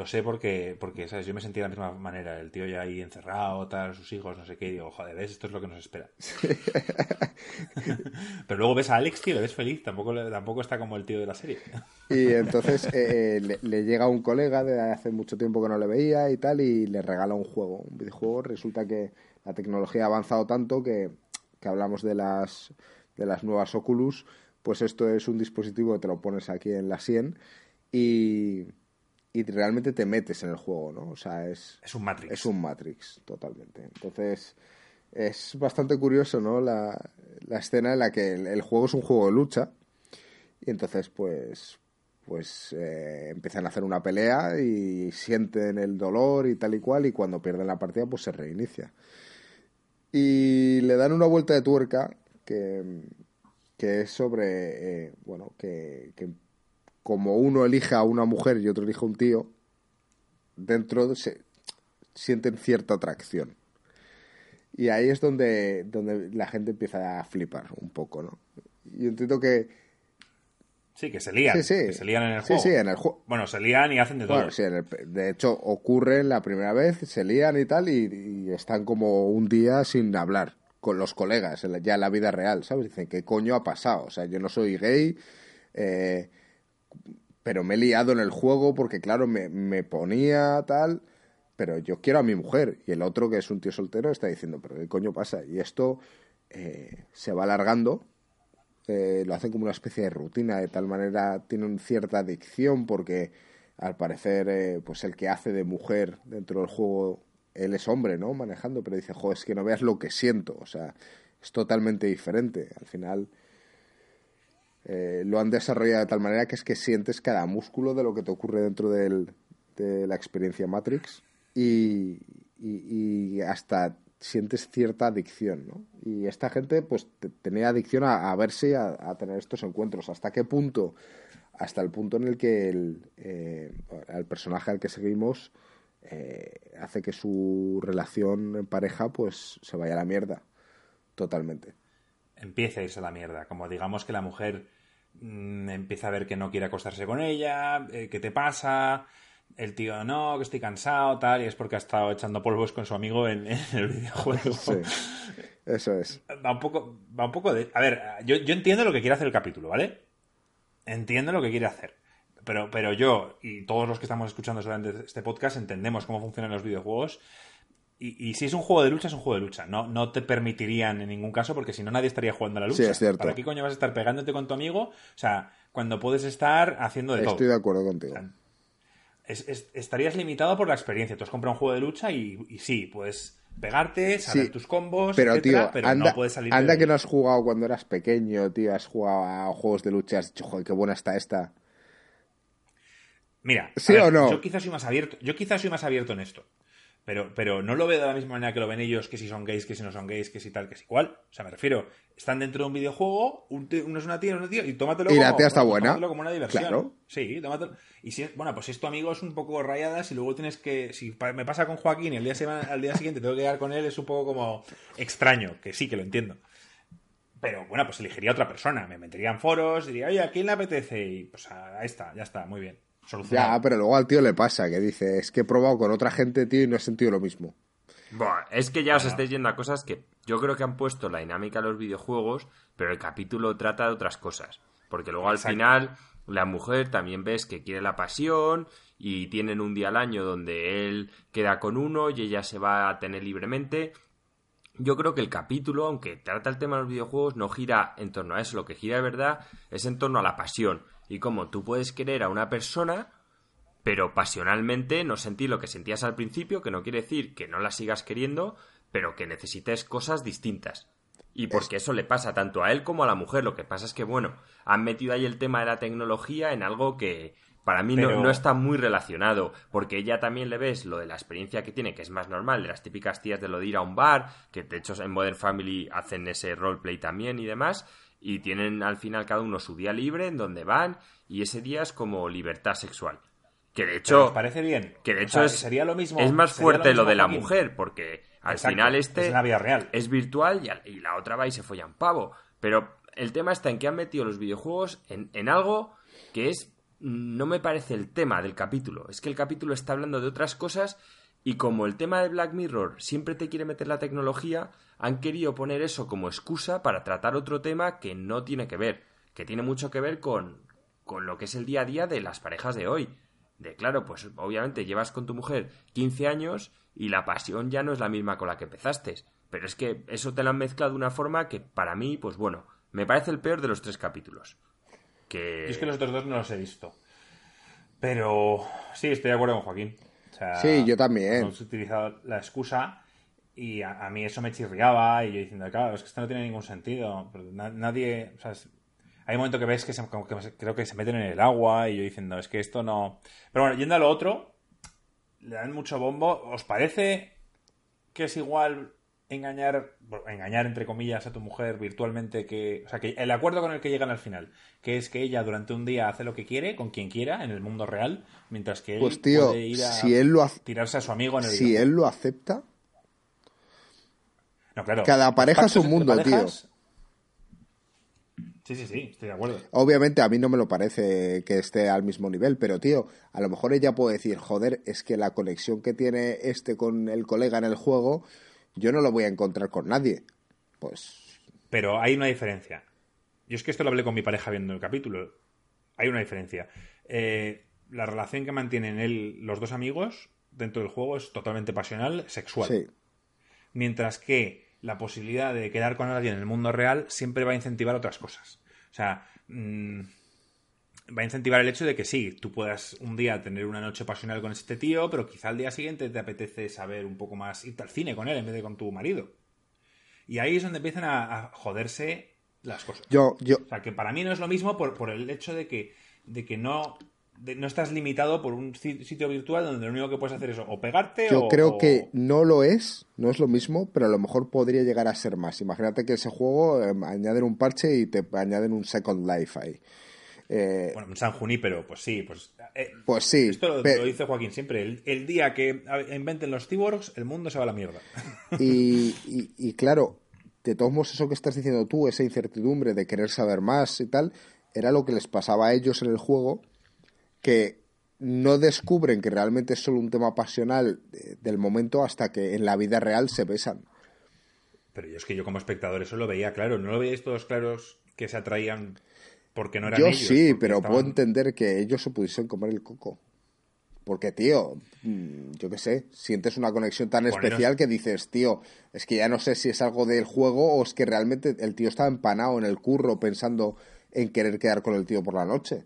Lo sé porque, porque, ¿sabes? Yo me sentía de la misma manera. El tío ya ahí encerrado, tal, sus hijos, no sé qué. Y digo, joder, ¿ves? Esto es lo que nos espera. Pero luego ves a Alex, tío, le ves feliz. Tampoco, tampoco está como el tío de la serie. y entonces eh, eh, le, le llega un colega de hace mucho tiempo que no le veía y tal y le regala un juego un videojuego resulta que la tecnología ha avanzado tanto que, que hablamos de las de las nuevas Oculus pues esto es un dispositivo que te lo pones aquí en la sien y, y realmente te metes en el juego, ¿no? O sea, es, Es un Matrix. es un Matrix, totalmente. Entonces, es bastante curioso, ¿no? La, la escena en la que el, el juego es un juego de lucha y entonces, pues, pues eh, empiezan a hacer una pelea y sienten el dolor y tal y cual y cuando pierden la partida, pues se reinicia. Y le dan una vuelta de tuerca que, que es sobre, eh, bueno, que, que como uno elige a una mujer y otro elige a un tío, dentro de se sienten cierta atracción. Y ahí es donde, donde la gente empieza a flipar un poco, ¿no? Y entiendo que... Sí, que se lían. Sí, sí. Que se lían en el Sí, juego. sí, en el juego. Bueno, se lían y hacen de todo. Bueno, sí, en el- de hecho ocurre la primera vez, se lían y tal, y, y están como un día sin hablar con los colegas, ya en la vida real, ¿sabes? Dicen, ¿qué coño ha pasado? O sea, yo no soy gay, eh, pero me he liado en el juego porque, claro, me, me ponía tal, pero yo quiero a mi mujer. Y el otro, que es un tío soltero, está diciendo, ¿pero qué coño pasa? Y esto eh, se va alargando eh, lo hacen como una especie de rutina, de tal manera tienen cierta adicción porque al parecer eh, pues el que hace de mujer dentro del juego, él es hombre, ¿no? Manejando, pero dice, joder, es que no veas lo que siento, o sea, es totalmente diferente. Al final eh, lo han desarrollado de tal manera que es que sientes cada músculo de lo que te ocurre dentro de la experiencia Matrix y, hasta sientes cierta adicción, ¿no? Y esta gente pues te- tenía adicción a, verse y a, tener estos encuentros. ¿Hasta qué punto? Hasta el punto en el que el, eh, personaje al que seguimos eh, hace que su relación en pareja pues se vaya a la mierda totalmente. empieza a irse a la mierda. Como digamos que la mujer mm, empieza a ver que no quiere acostarse con ella, eh, ¿qué te pasa? El tío, no, que estoy cansado, tal, y es porque ha estado echando polvos con su amigo en, en el videojuego. Sí, eso es. Va un poco, va un poco de... A ver, yo, yo entiendo lo que quiere hacer el capítulo, ¿vale? Entiendo lo que quiere hacer. Pero, pero yo y todos los que estamos escuchando solamente este podcast entendemos cómo funcionan los videojuegos. Y, y si es un juego de lucha, es un juego de lucha. No, no te permitirían en ningún caso, porque si no nadie estaría jugando a la lucha. Sí, es cierto. ¿Para qué coño vas a estar pegándote con tu amigo? O sea, cuando puedes estar haciendo de todo. Estoy de acuerdo contigo. Es- es- estarías limitado por la experiencia. Tú has comprado un juego de lucha y, y sí, pues pegarte, saber Sí, tus combos, Pero, etcétera, tío, pero anda, no puedes salir anda que no has jugado cuando eras pequeño, tío. Has jugado a juegos de lucha y has dicho, joder, qué buena está esta. Mira, ¿Sí ver, o no? Yo quizás soy más abierto, yo quizás soy más abierto en esto. Pero, pero no lo veo de la misma manera que lo ven ellos, que si son gays, que si no son gays, que si tal, que si cual. O sea, me refiero, están dentro de un videojuego, un tío- uno es una tía, uno es un tío, y tómatelo Y la como, tía está buena. tómatelo como una diversión. Claro. Sí, tómatelo. Y si, bueno, pues si es tu amigo es un poco rayadas y luego tienes que, si me pasa con Joaquín y el día, al día siguiente tengo que quedar con él, es un poco como extraño, que sí, que lo entiendo. Pero bueno, pues elegiría a otra persona, me metería en foros, diría, oye, ¿a quién le apetece? Y pues a esta, ya está, muy bien. Solucionado. Ya, pero luego al tío le pasa, que dice, es que he probado con otra gente, tío, y no he sentido lo mismo. Buah, es que ya os estáis yendo a cosas que yo creo que han puesto la dinámica a los videojuegos, pero el capítulo trata de otras cosas. Porque luego al final la mujer también ves que quiere la pasión y tienen un día al año donde él queda con uno y ella se va a tener libremente. Yo creo que el capítulo, aunque trata el tema de los videojuegos, no gira en torno a eso. Lo que gira de verdad es en torno a la pasión. Y cómo tú puedes querer a una persona pero pasionalmente no sentir lo que sentías al principio, que no quiere decir que no la sigas queriendo, pero que necesites cosas distintas. Y porque eso le pasa tanto a él como a la mujer. Lo que pasa es que, bueno, han metido ahí el tema de la tecnología en algo que para mí no- no, está muy relacionado. Porque ella también le ves lo de la experiencia que tiene, que es más normal, de las típicas tías de lo de ir a un bar, que de hecho en Modern Family hacen ese roleplay también y demás. Y tienen al final cada uno su día libre en donde van, y ese día es como libertad sexual. Que de hecho, ¿os parece bien? que de O hecho sea, es, sería lo mismo. es más fuerte lo, de la mujer, porque al Exacto, final este es la vida real. es virtual y, y la otra va y se folla un pavo. Pero el tema está en que han metido los videojuegos en, en algo que es. No me parece el tema del capítulo. Es que el capítulo está hablando de otras cosas y como el tema de Black Mirror siempre te quiere meter la tecnología, han querido poner eso como excusa para tratar otro tema que no tiene que ver. Que tiene mucho que ver con, con lo que es el día a día de las parejas de hoy. De claro, pues obviamente llevas con tu mujer 15 años y la pasión ya no es la misma con la que empezaste. Pero es que eso te lo han mezclado de una forma que para mí, pues bueno, me parece el peor de los tres capítulos. Que... Yo es que los otros dos no los he visto. Pero sí, estoy de acuerdo con Joaquín. O sea, Sí, yo también. Hemos utilizado la excusa y a, a mí eso me chirriaba y yo diciendo, claro, es que esto no tiene ningún sentido. Nadie, o sea, es- hay un momento que ves que, se- como que se- creo que se meten en el agua y yo diciendo, es que esto no... Pero bueno, yendo a lo otro, le dan mucho bombo. ¿Os parece que es igual engañar, bueno, engañar entre comillas a tu mujer virtualmente que, o sea, que el acuerdo con el que llegan al final, que es que ella durante un día hace lo que quiere con quien quiera en el mundo real, mientras que él Pues tío, puede ir a si él lo tirarse a su amigo en el si él lo acepta, No, claro, cada pareja es un mundo, tío. Sí, sí, sí, estoy de acuerdo. obviamente a mí no me lo parece que esté al mismo nivel, pero tío, a lo mejor ella puede decir, joder, es que la conexión que tiene este con el colega en el juego, yo no lo voy a encontrar con nadie. Pues Pero hay una diferencia. Yo es que esto lo hablé con mi pareja viendo el capítulo. Hay una diferencia. Eh, la relación que mantienen él, los dos amigos dentro del juego es totalmente pasional, sexual. sí, Mientras que la posibilidad de quedar con alguien en el mundo real siempre va a incentivar otras cosas. O sea, mm, va a incentivar el hecho de que sí, tú puedas un día tener una noche pasional con este tío, pero quizá al día siguiente te apetece saber un poco más, irte al cine con él en vez de con tu marido. Y ahí es donde empiezan a, a joderse las cosas. yo, yo, O sea, que para mí no es lo mismo por, por el hecho de que, de que no, no estás limitado por un sitio virtual donde lo único que puedes hacer es o pegarte yo o... creo que no lo es, no es lo mismo, pero a lo mejor podría llegar a ser más. Imagínate que ese juego eh, añaden un parche y te añaden un Second Life ahí. Eh, Bueno, en San Junípero, pues sí, pues... eh, pues sí, Esto lo, dice Joaquín siempre. El, el día que inventen los cyborgs, el mundo se va a la mierda. Y, y- y claro, de todos modos, eso que estás diciendo tú, esa incertidumbre de querer saber más y tal, era lo que les pasaba a ellos en el juego, que no descubren que realmente es solo un tema pasional eh, del momento hasta que en la vida real se besan. Pero yo es que yo como espectador eso lo veía claro. ¿No lo veíais todos claros que se atraían porque no eran Yo ellos? sí, pero estaban- puedo entender que ellos se pudiesen comer el coco. Porque, tío, mm, yo qué sé, sientes una conexión tan Poneros- especial que dices, tío, es que ya no sé si es algo del juego o es que realmente el tío estaba empanado en el curro pensando en querer quedar con el tío por la noche.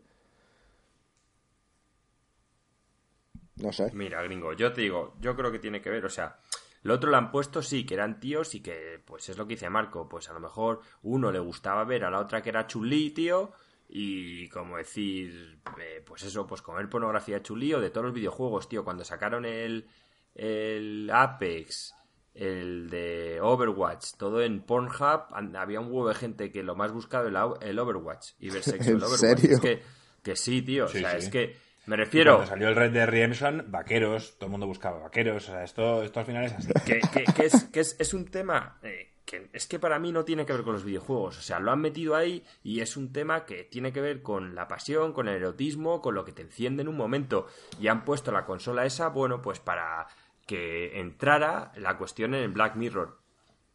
No sé. Mira, gringo, yo te digo, yo creo que tiene que ver, o sea, Lo otro lo han puesto, sí, que eran tíos y que, pues es lo que dice Marco, pues a lo mejor uno le gustaba ver a la otra que era chulí, tío, y como decir, eh, pues eso, pues comer pornografía chulí o de todos los videojuegos, tío, cuando sacaron el, el Apex, el de Overwatch, todo en Pornhub, había un huevo de gente que lo más buscado el, el Overwatch y ver sexo ¿En el Overwatch. serio? Es que, que sí, tío, Sí, o sea, sí. es que me Y refiero... Cuando salió el Red Dead Redemption, vaqueros, todo el mundo buscaba vaqueros. O sea, esto, esto al final es así. que, que- que es, que es, es un tema eh, que es que para mí no tiene que ver con los videojuegos. O sea, lo han metido ahí y es un tema que tiene que ver con la pasión, con el erotismo, con lo que te enciende en un momento. Y han puesto la consola esa, bueno, pues para que entrara la cuestión en el Black Mirror.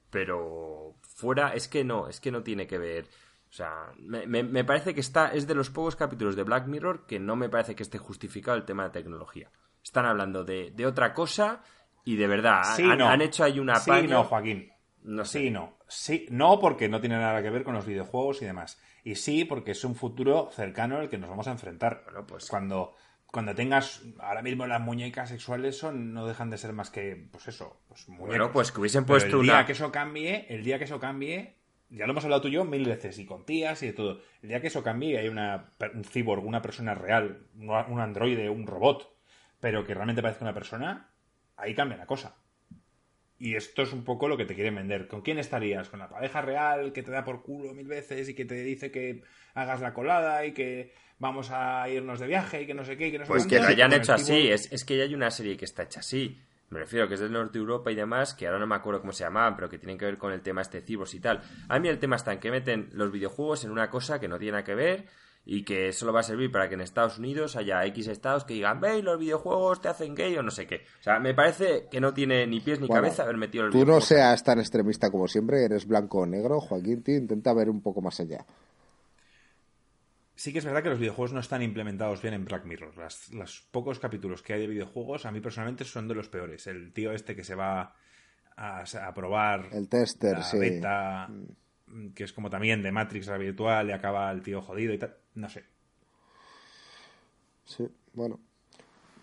Pero fuera, es que no, es que no tiene que ver. O sea, me, me- me parece que está, es de los pocos capítulos de Black Mirror que no me parece que esté justificado el tema de tecnología. Están hablando de, de otra cosa y de verdad, Sí, han, no. han hecho ahí una Sí, no, Joaquín. No sé. Sí, no. Sí, no porque no tiene nada que ver con los videojuegos y demás. Y sí porque es un futuro cercano al que nos vamos a enfrentar. Bueno, pues- cuando, cuando tengas ahora mismo las muñecas sexuales son no dejan de ser más que pues eso, pues muñecos. Bueno, pues que hubiesen Pero puesto el día que eso cambie, el día que eso cambie, ya lo hemos hablado tú y yo mil veces y con tías y de todo. El día que eso cambie y hay una un cyborg, una persona real, un un androide, un robot, pero que realmente parezca una persona, ahí cambia la cosa. Y esto es un poco lo que te quieren vender. ¿Con quién estarías? ¿Con la pareja real que te da por culo mil veces y que te dice que hagas la colada y que vamos a irnos de viaje y que no sé qué? Y que no sé Pues cuánto? que lo hayan hecho así, es que ya hay una serie que está hecha así. Me refiero que es del norte de Europa y demás, que ahora no me acuerdo cómo se llamaban, pero que tienen que ver con el tema este cibos y tal. A mí el tema está en que meten los videojuegos en una cosa que no tiene nada que ver y que solo va a servir para que en Estados Unidos haya X estados que digan, veis, los videojuegos te hacen gay o no sé qué. O sea, me parece que no tiene ni pies ni Bueno, cabeza haber metido los Tú no seas tan extremista como siempre, eres blanco o negro, Joaquín, tío, intenta ver un poco más allá. Sí que es verdad que los videojuegos no están implementados bien en Black Mirror. Las- los pocos capítulos que hay de videojuegos, a mí personalmente son de los peores. El tío este que se va a, a probar El tester, la sí. beta, que es como también de Matrix la virtual, y acaba el tío jodido y tal. No sé. Sí, bueno.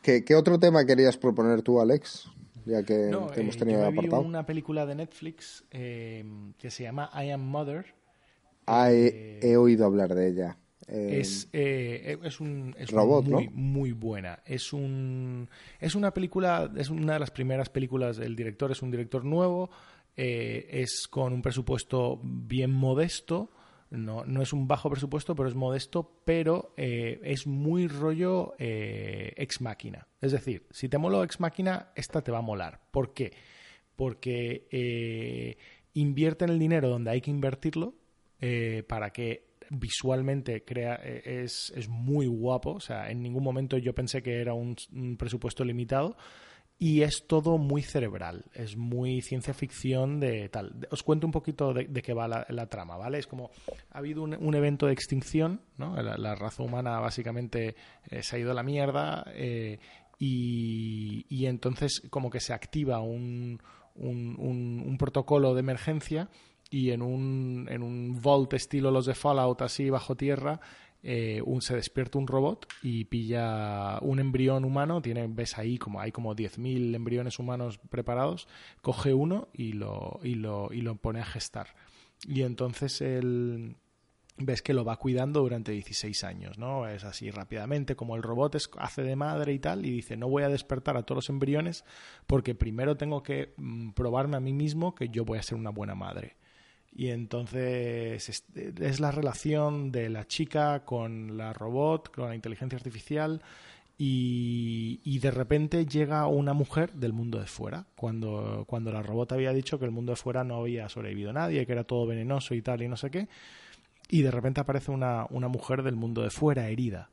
¿Qué, qué otro tema querías proponer tú, Alex? Ya que No, te hemos eh, tenido yo me vi una película de Netflix eh, que se llama I Am Mother. Ah, he, he oído hablar de ella. Eh, es, eh, es, un, es Robot, muy, ¿no? muy buena. Es un es una película, es una de las primeras películas. El director es un director nuevo. eh, es con un presupuesto bien modesto. No, no es un bajo presupuesto, pero es modesto, pero eh, es muy rollo eh, ex máquina. Es decir, si te moló ex máquina, esta te va a molar. ¿Por qué? Porque eh, invierten el dinero donde hay que invertirlo eh, para que visualmente crea eh, es, es muy guapo. O sea, en ningún momento yo pensé que era un, presupuesto limitado. Y es todo muy cerebral, es muy ciencia ficción de tal. Os cuento un poquito de, de qué va la, trama, ¿vale? Es como, ha habido un, un evento de extinción, ¿no? La, raza humana básicamente eh, se ha ido a la mierda eh, y, y entonces como que se activa un, un- un protocolo de emergencia y en un, en un vault estilo los de Fallout así bajo tierra eh, un, se despierta un robot y pilla un embrión humano, tiene, ves ahí como hay como 10.000 embriones humanos preparados, coge uno y lo, y lo, y lo pone a gestar. Y entonces el, ves que lo va cuidando durante 16 años, ¿no? Es así rápidamente, como el robot es- hace de madre y tal, y dice, no voy a despertar a todos los embriones porque primero tengo que mm, probarme a mí mismo que yo voy a ser una buena madre. Y entonces es, la relación de la chica con la robot, con la inteligencia artificial, y, y de repente llega una mujer del mundo de fuera, cuando, cuando la robot había dicho que el mundo de fuera no había sobrevivido nadie, que era todo venenoso y tal, y no sé qué, y de repente aparece una, una mujer del mundo de fuera herida.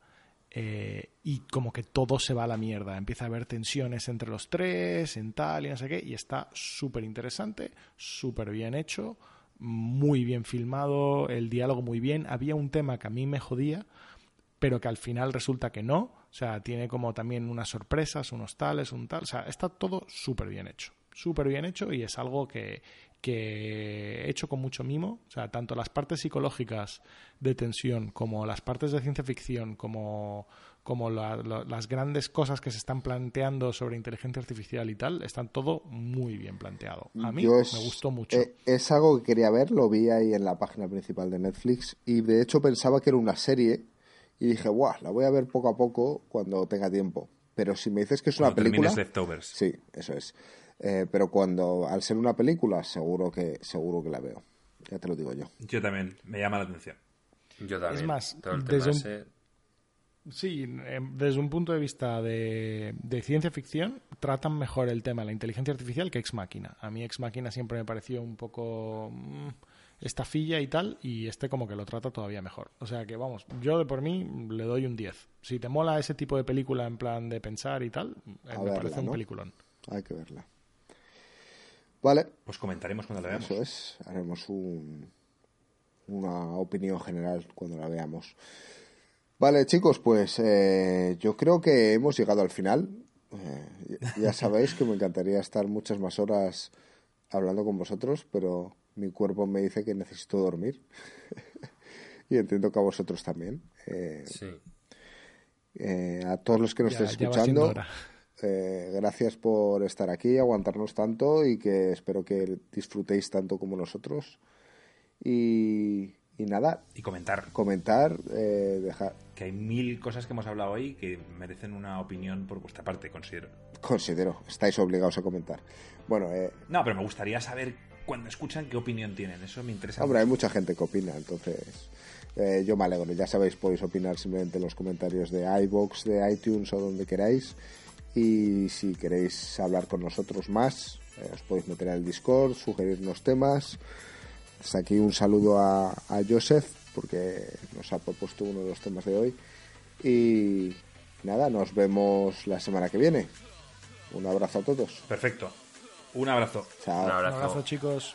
Eh, y como que todo se va a la mierda. Empieza a haber tensiones entre los tres, en tal y no sé qué, y está súper interesante, súper bien hecho, muy bien filmado, el diálogo muy bien. Había un tema que a mí me jodía, pero que al final resulta que no. O sea, tiene como también unas sorpresas, unos tales, un tal. O sea, está todo súper bien hecho. Súper bien hecho y es algo que, que he hecho con mucho mimo. O sea, tanto las partes psicológicas de tensión como las partes de ciencia ficción, como, como las grandes cosas que se están planteando sobre inteligencia artificial y tal, están todo muy bien planteado. A mí me gustó mucho. Eh, es algo que quería ver, lo vi ahí en la página principal de Netflix y de hecho pensaba que era una serie y dije, guau, la voy a ver poco a poco cuando tenga tiempo. Pero si me dices que es una película... Sí, eso es. Eh, pero cuando, al ser una película, seguro que, seguro que la veo. Ya te lo digo yo. Yo también, me llama la atención. Yo también. Es más, desde un... Sí, em, desde un punto de vista de, ciencia ficción, tratan mejor el tema de la inteligencia artificial que Ex Máquina. A mí Ex Máquina siempre me pareció un poco mm, estafilla y tal, y este como que lo trata todavía mejor. O sea que vamos, yo de por mí le doy un 10. Si te mola ese tipo de película en plan de pensar y tal, eh, me parece un peliculón. Hay que verla. Vale. Pues comentaremos cuando la veamos. Eso es, haremos una opinión general cuando la veamos. Vale, chicos, pues eh, yo creo que hemos llegado al final. Eh, ya sabéis que me encantaría estar muchas más horas hablando con vosotros, pero mi cuerpo me dice que necesito dormir. y entiendo que a vosotros también. Eh, sí. a todos los que nos estéis escuchando, eh, gracias por estar aquí, aguantarnos tanto y que espero que disfrutéis tanto como nosotros. Y, nada. Y comentar. Comentar, eh, dejar. Que hay mil cosas que hemos hablado hoy que merecen una opinión por vuestra parte, considero. Considero, estáis obligados a comentar. Bueno, eh, No, pero me gustaría saber cuando escuchan qué opinión tienen, eso me interesa. Hombre, hay mucha gente que opina, entonces yo me alegro. Ya sabéis, podéis opinar simplemente en los comentarios de iBox, de iTunes o donde queráis. Y si queréis hablar con nosotros más, eh, os podéis meter en el Discord, sugerirnos temas. Hasta aquí un saludo a, a Joseph, porque nos ha propuesto uno de los temas de hoy. Y nada, nos vemos la semana que viene. Un abrazo a todos. Perfecto. Un abrazo. Chao. Un abrazo, un abrazo chicos.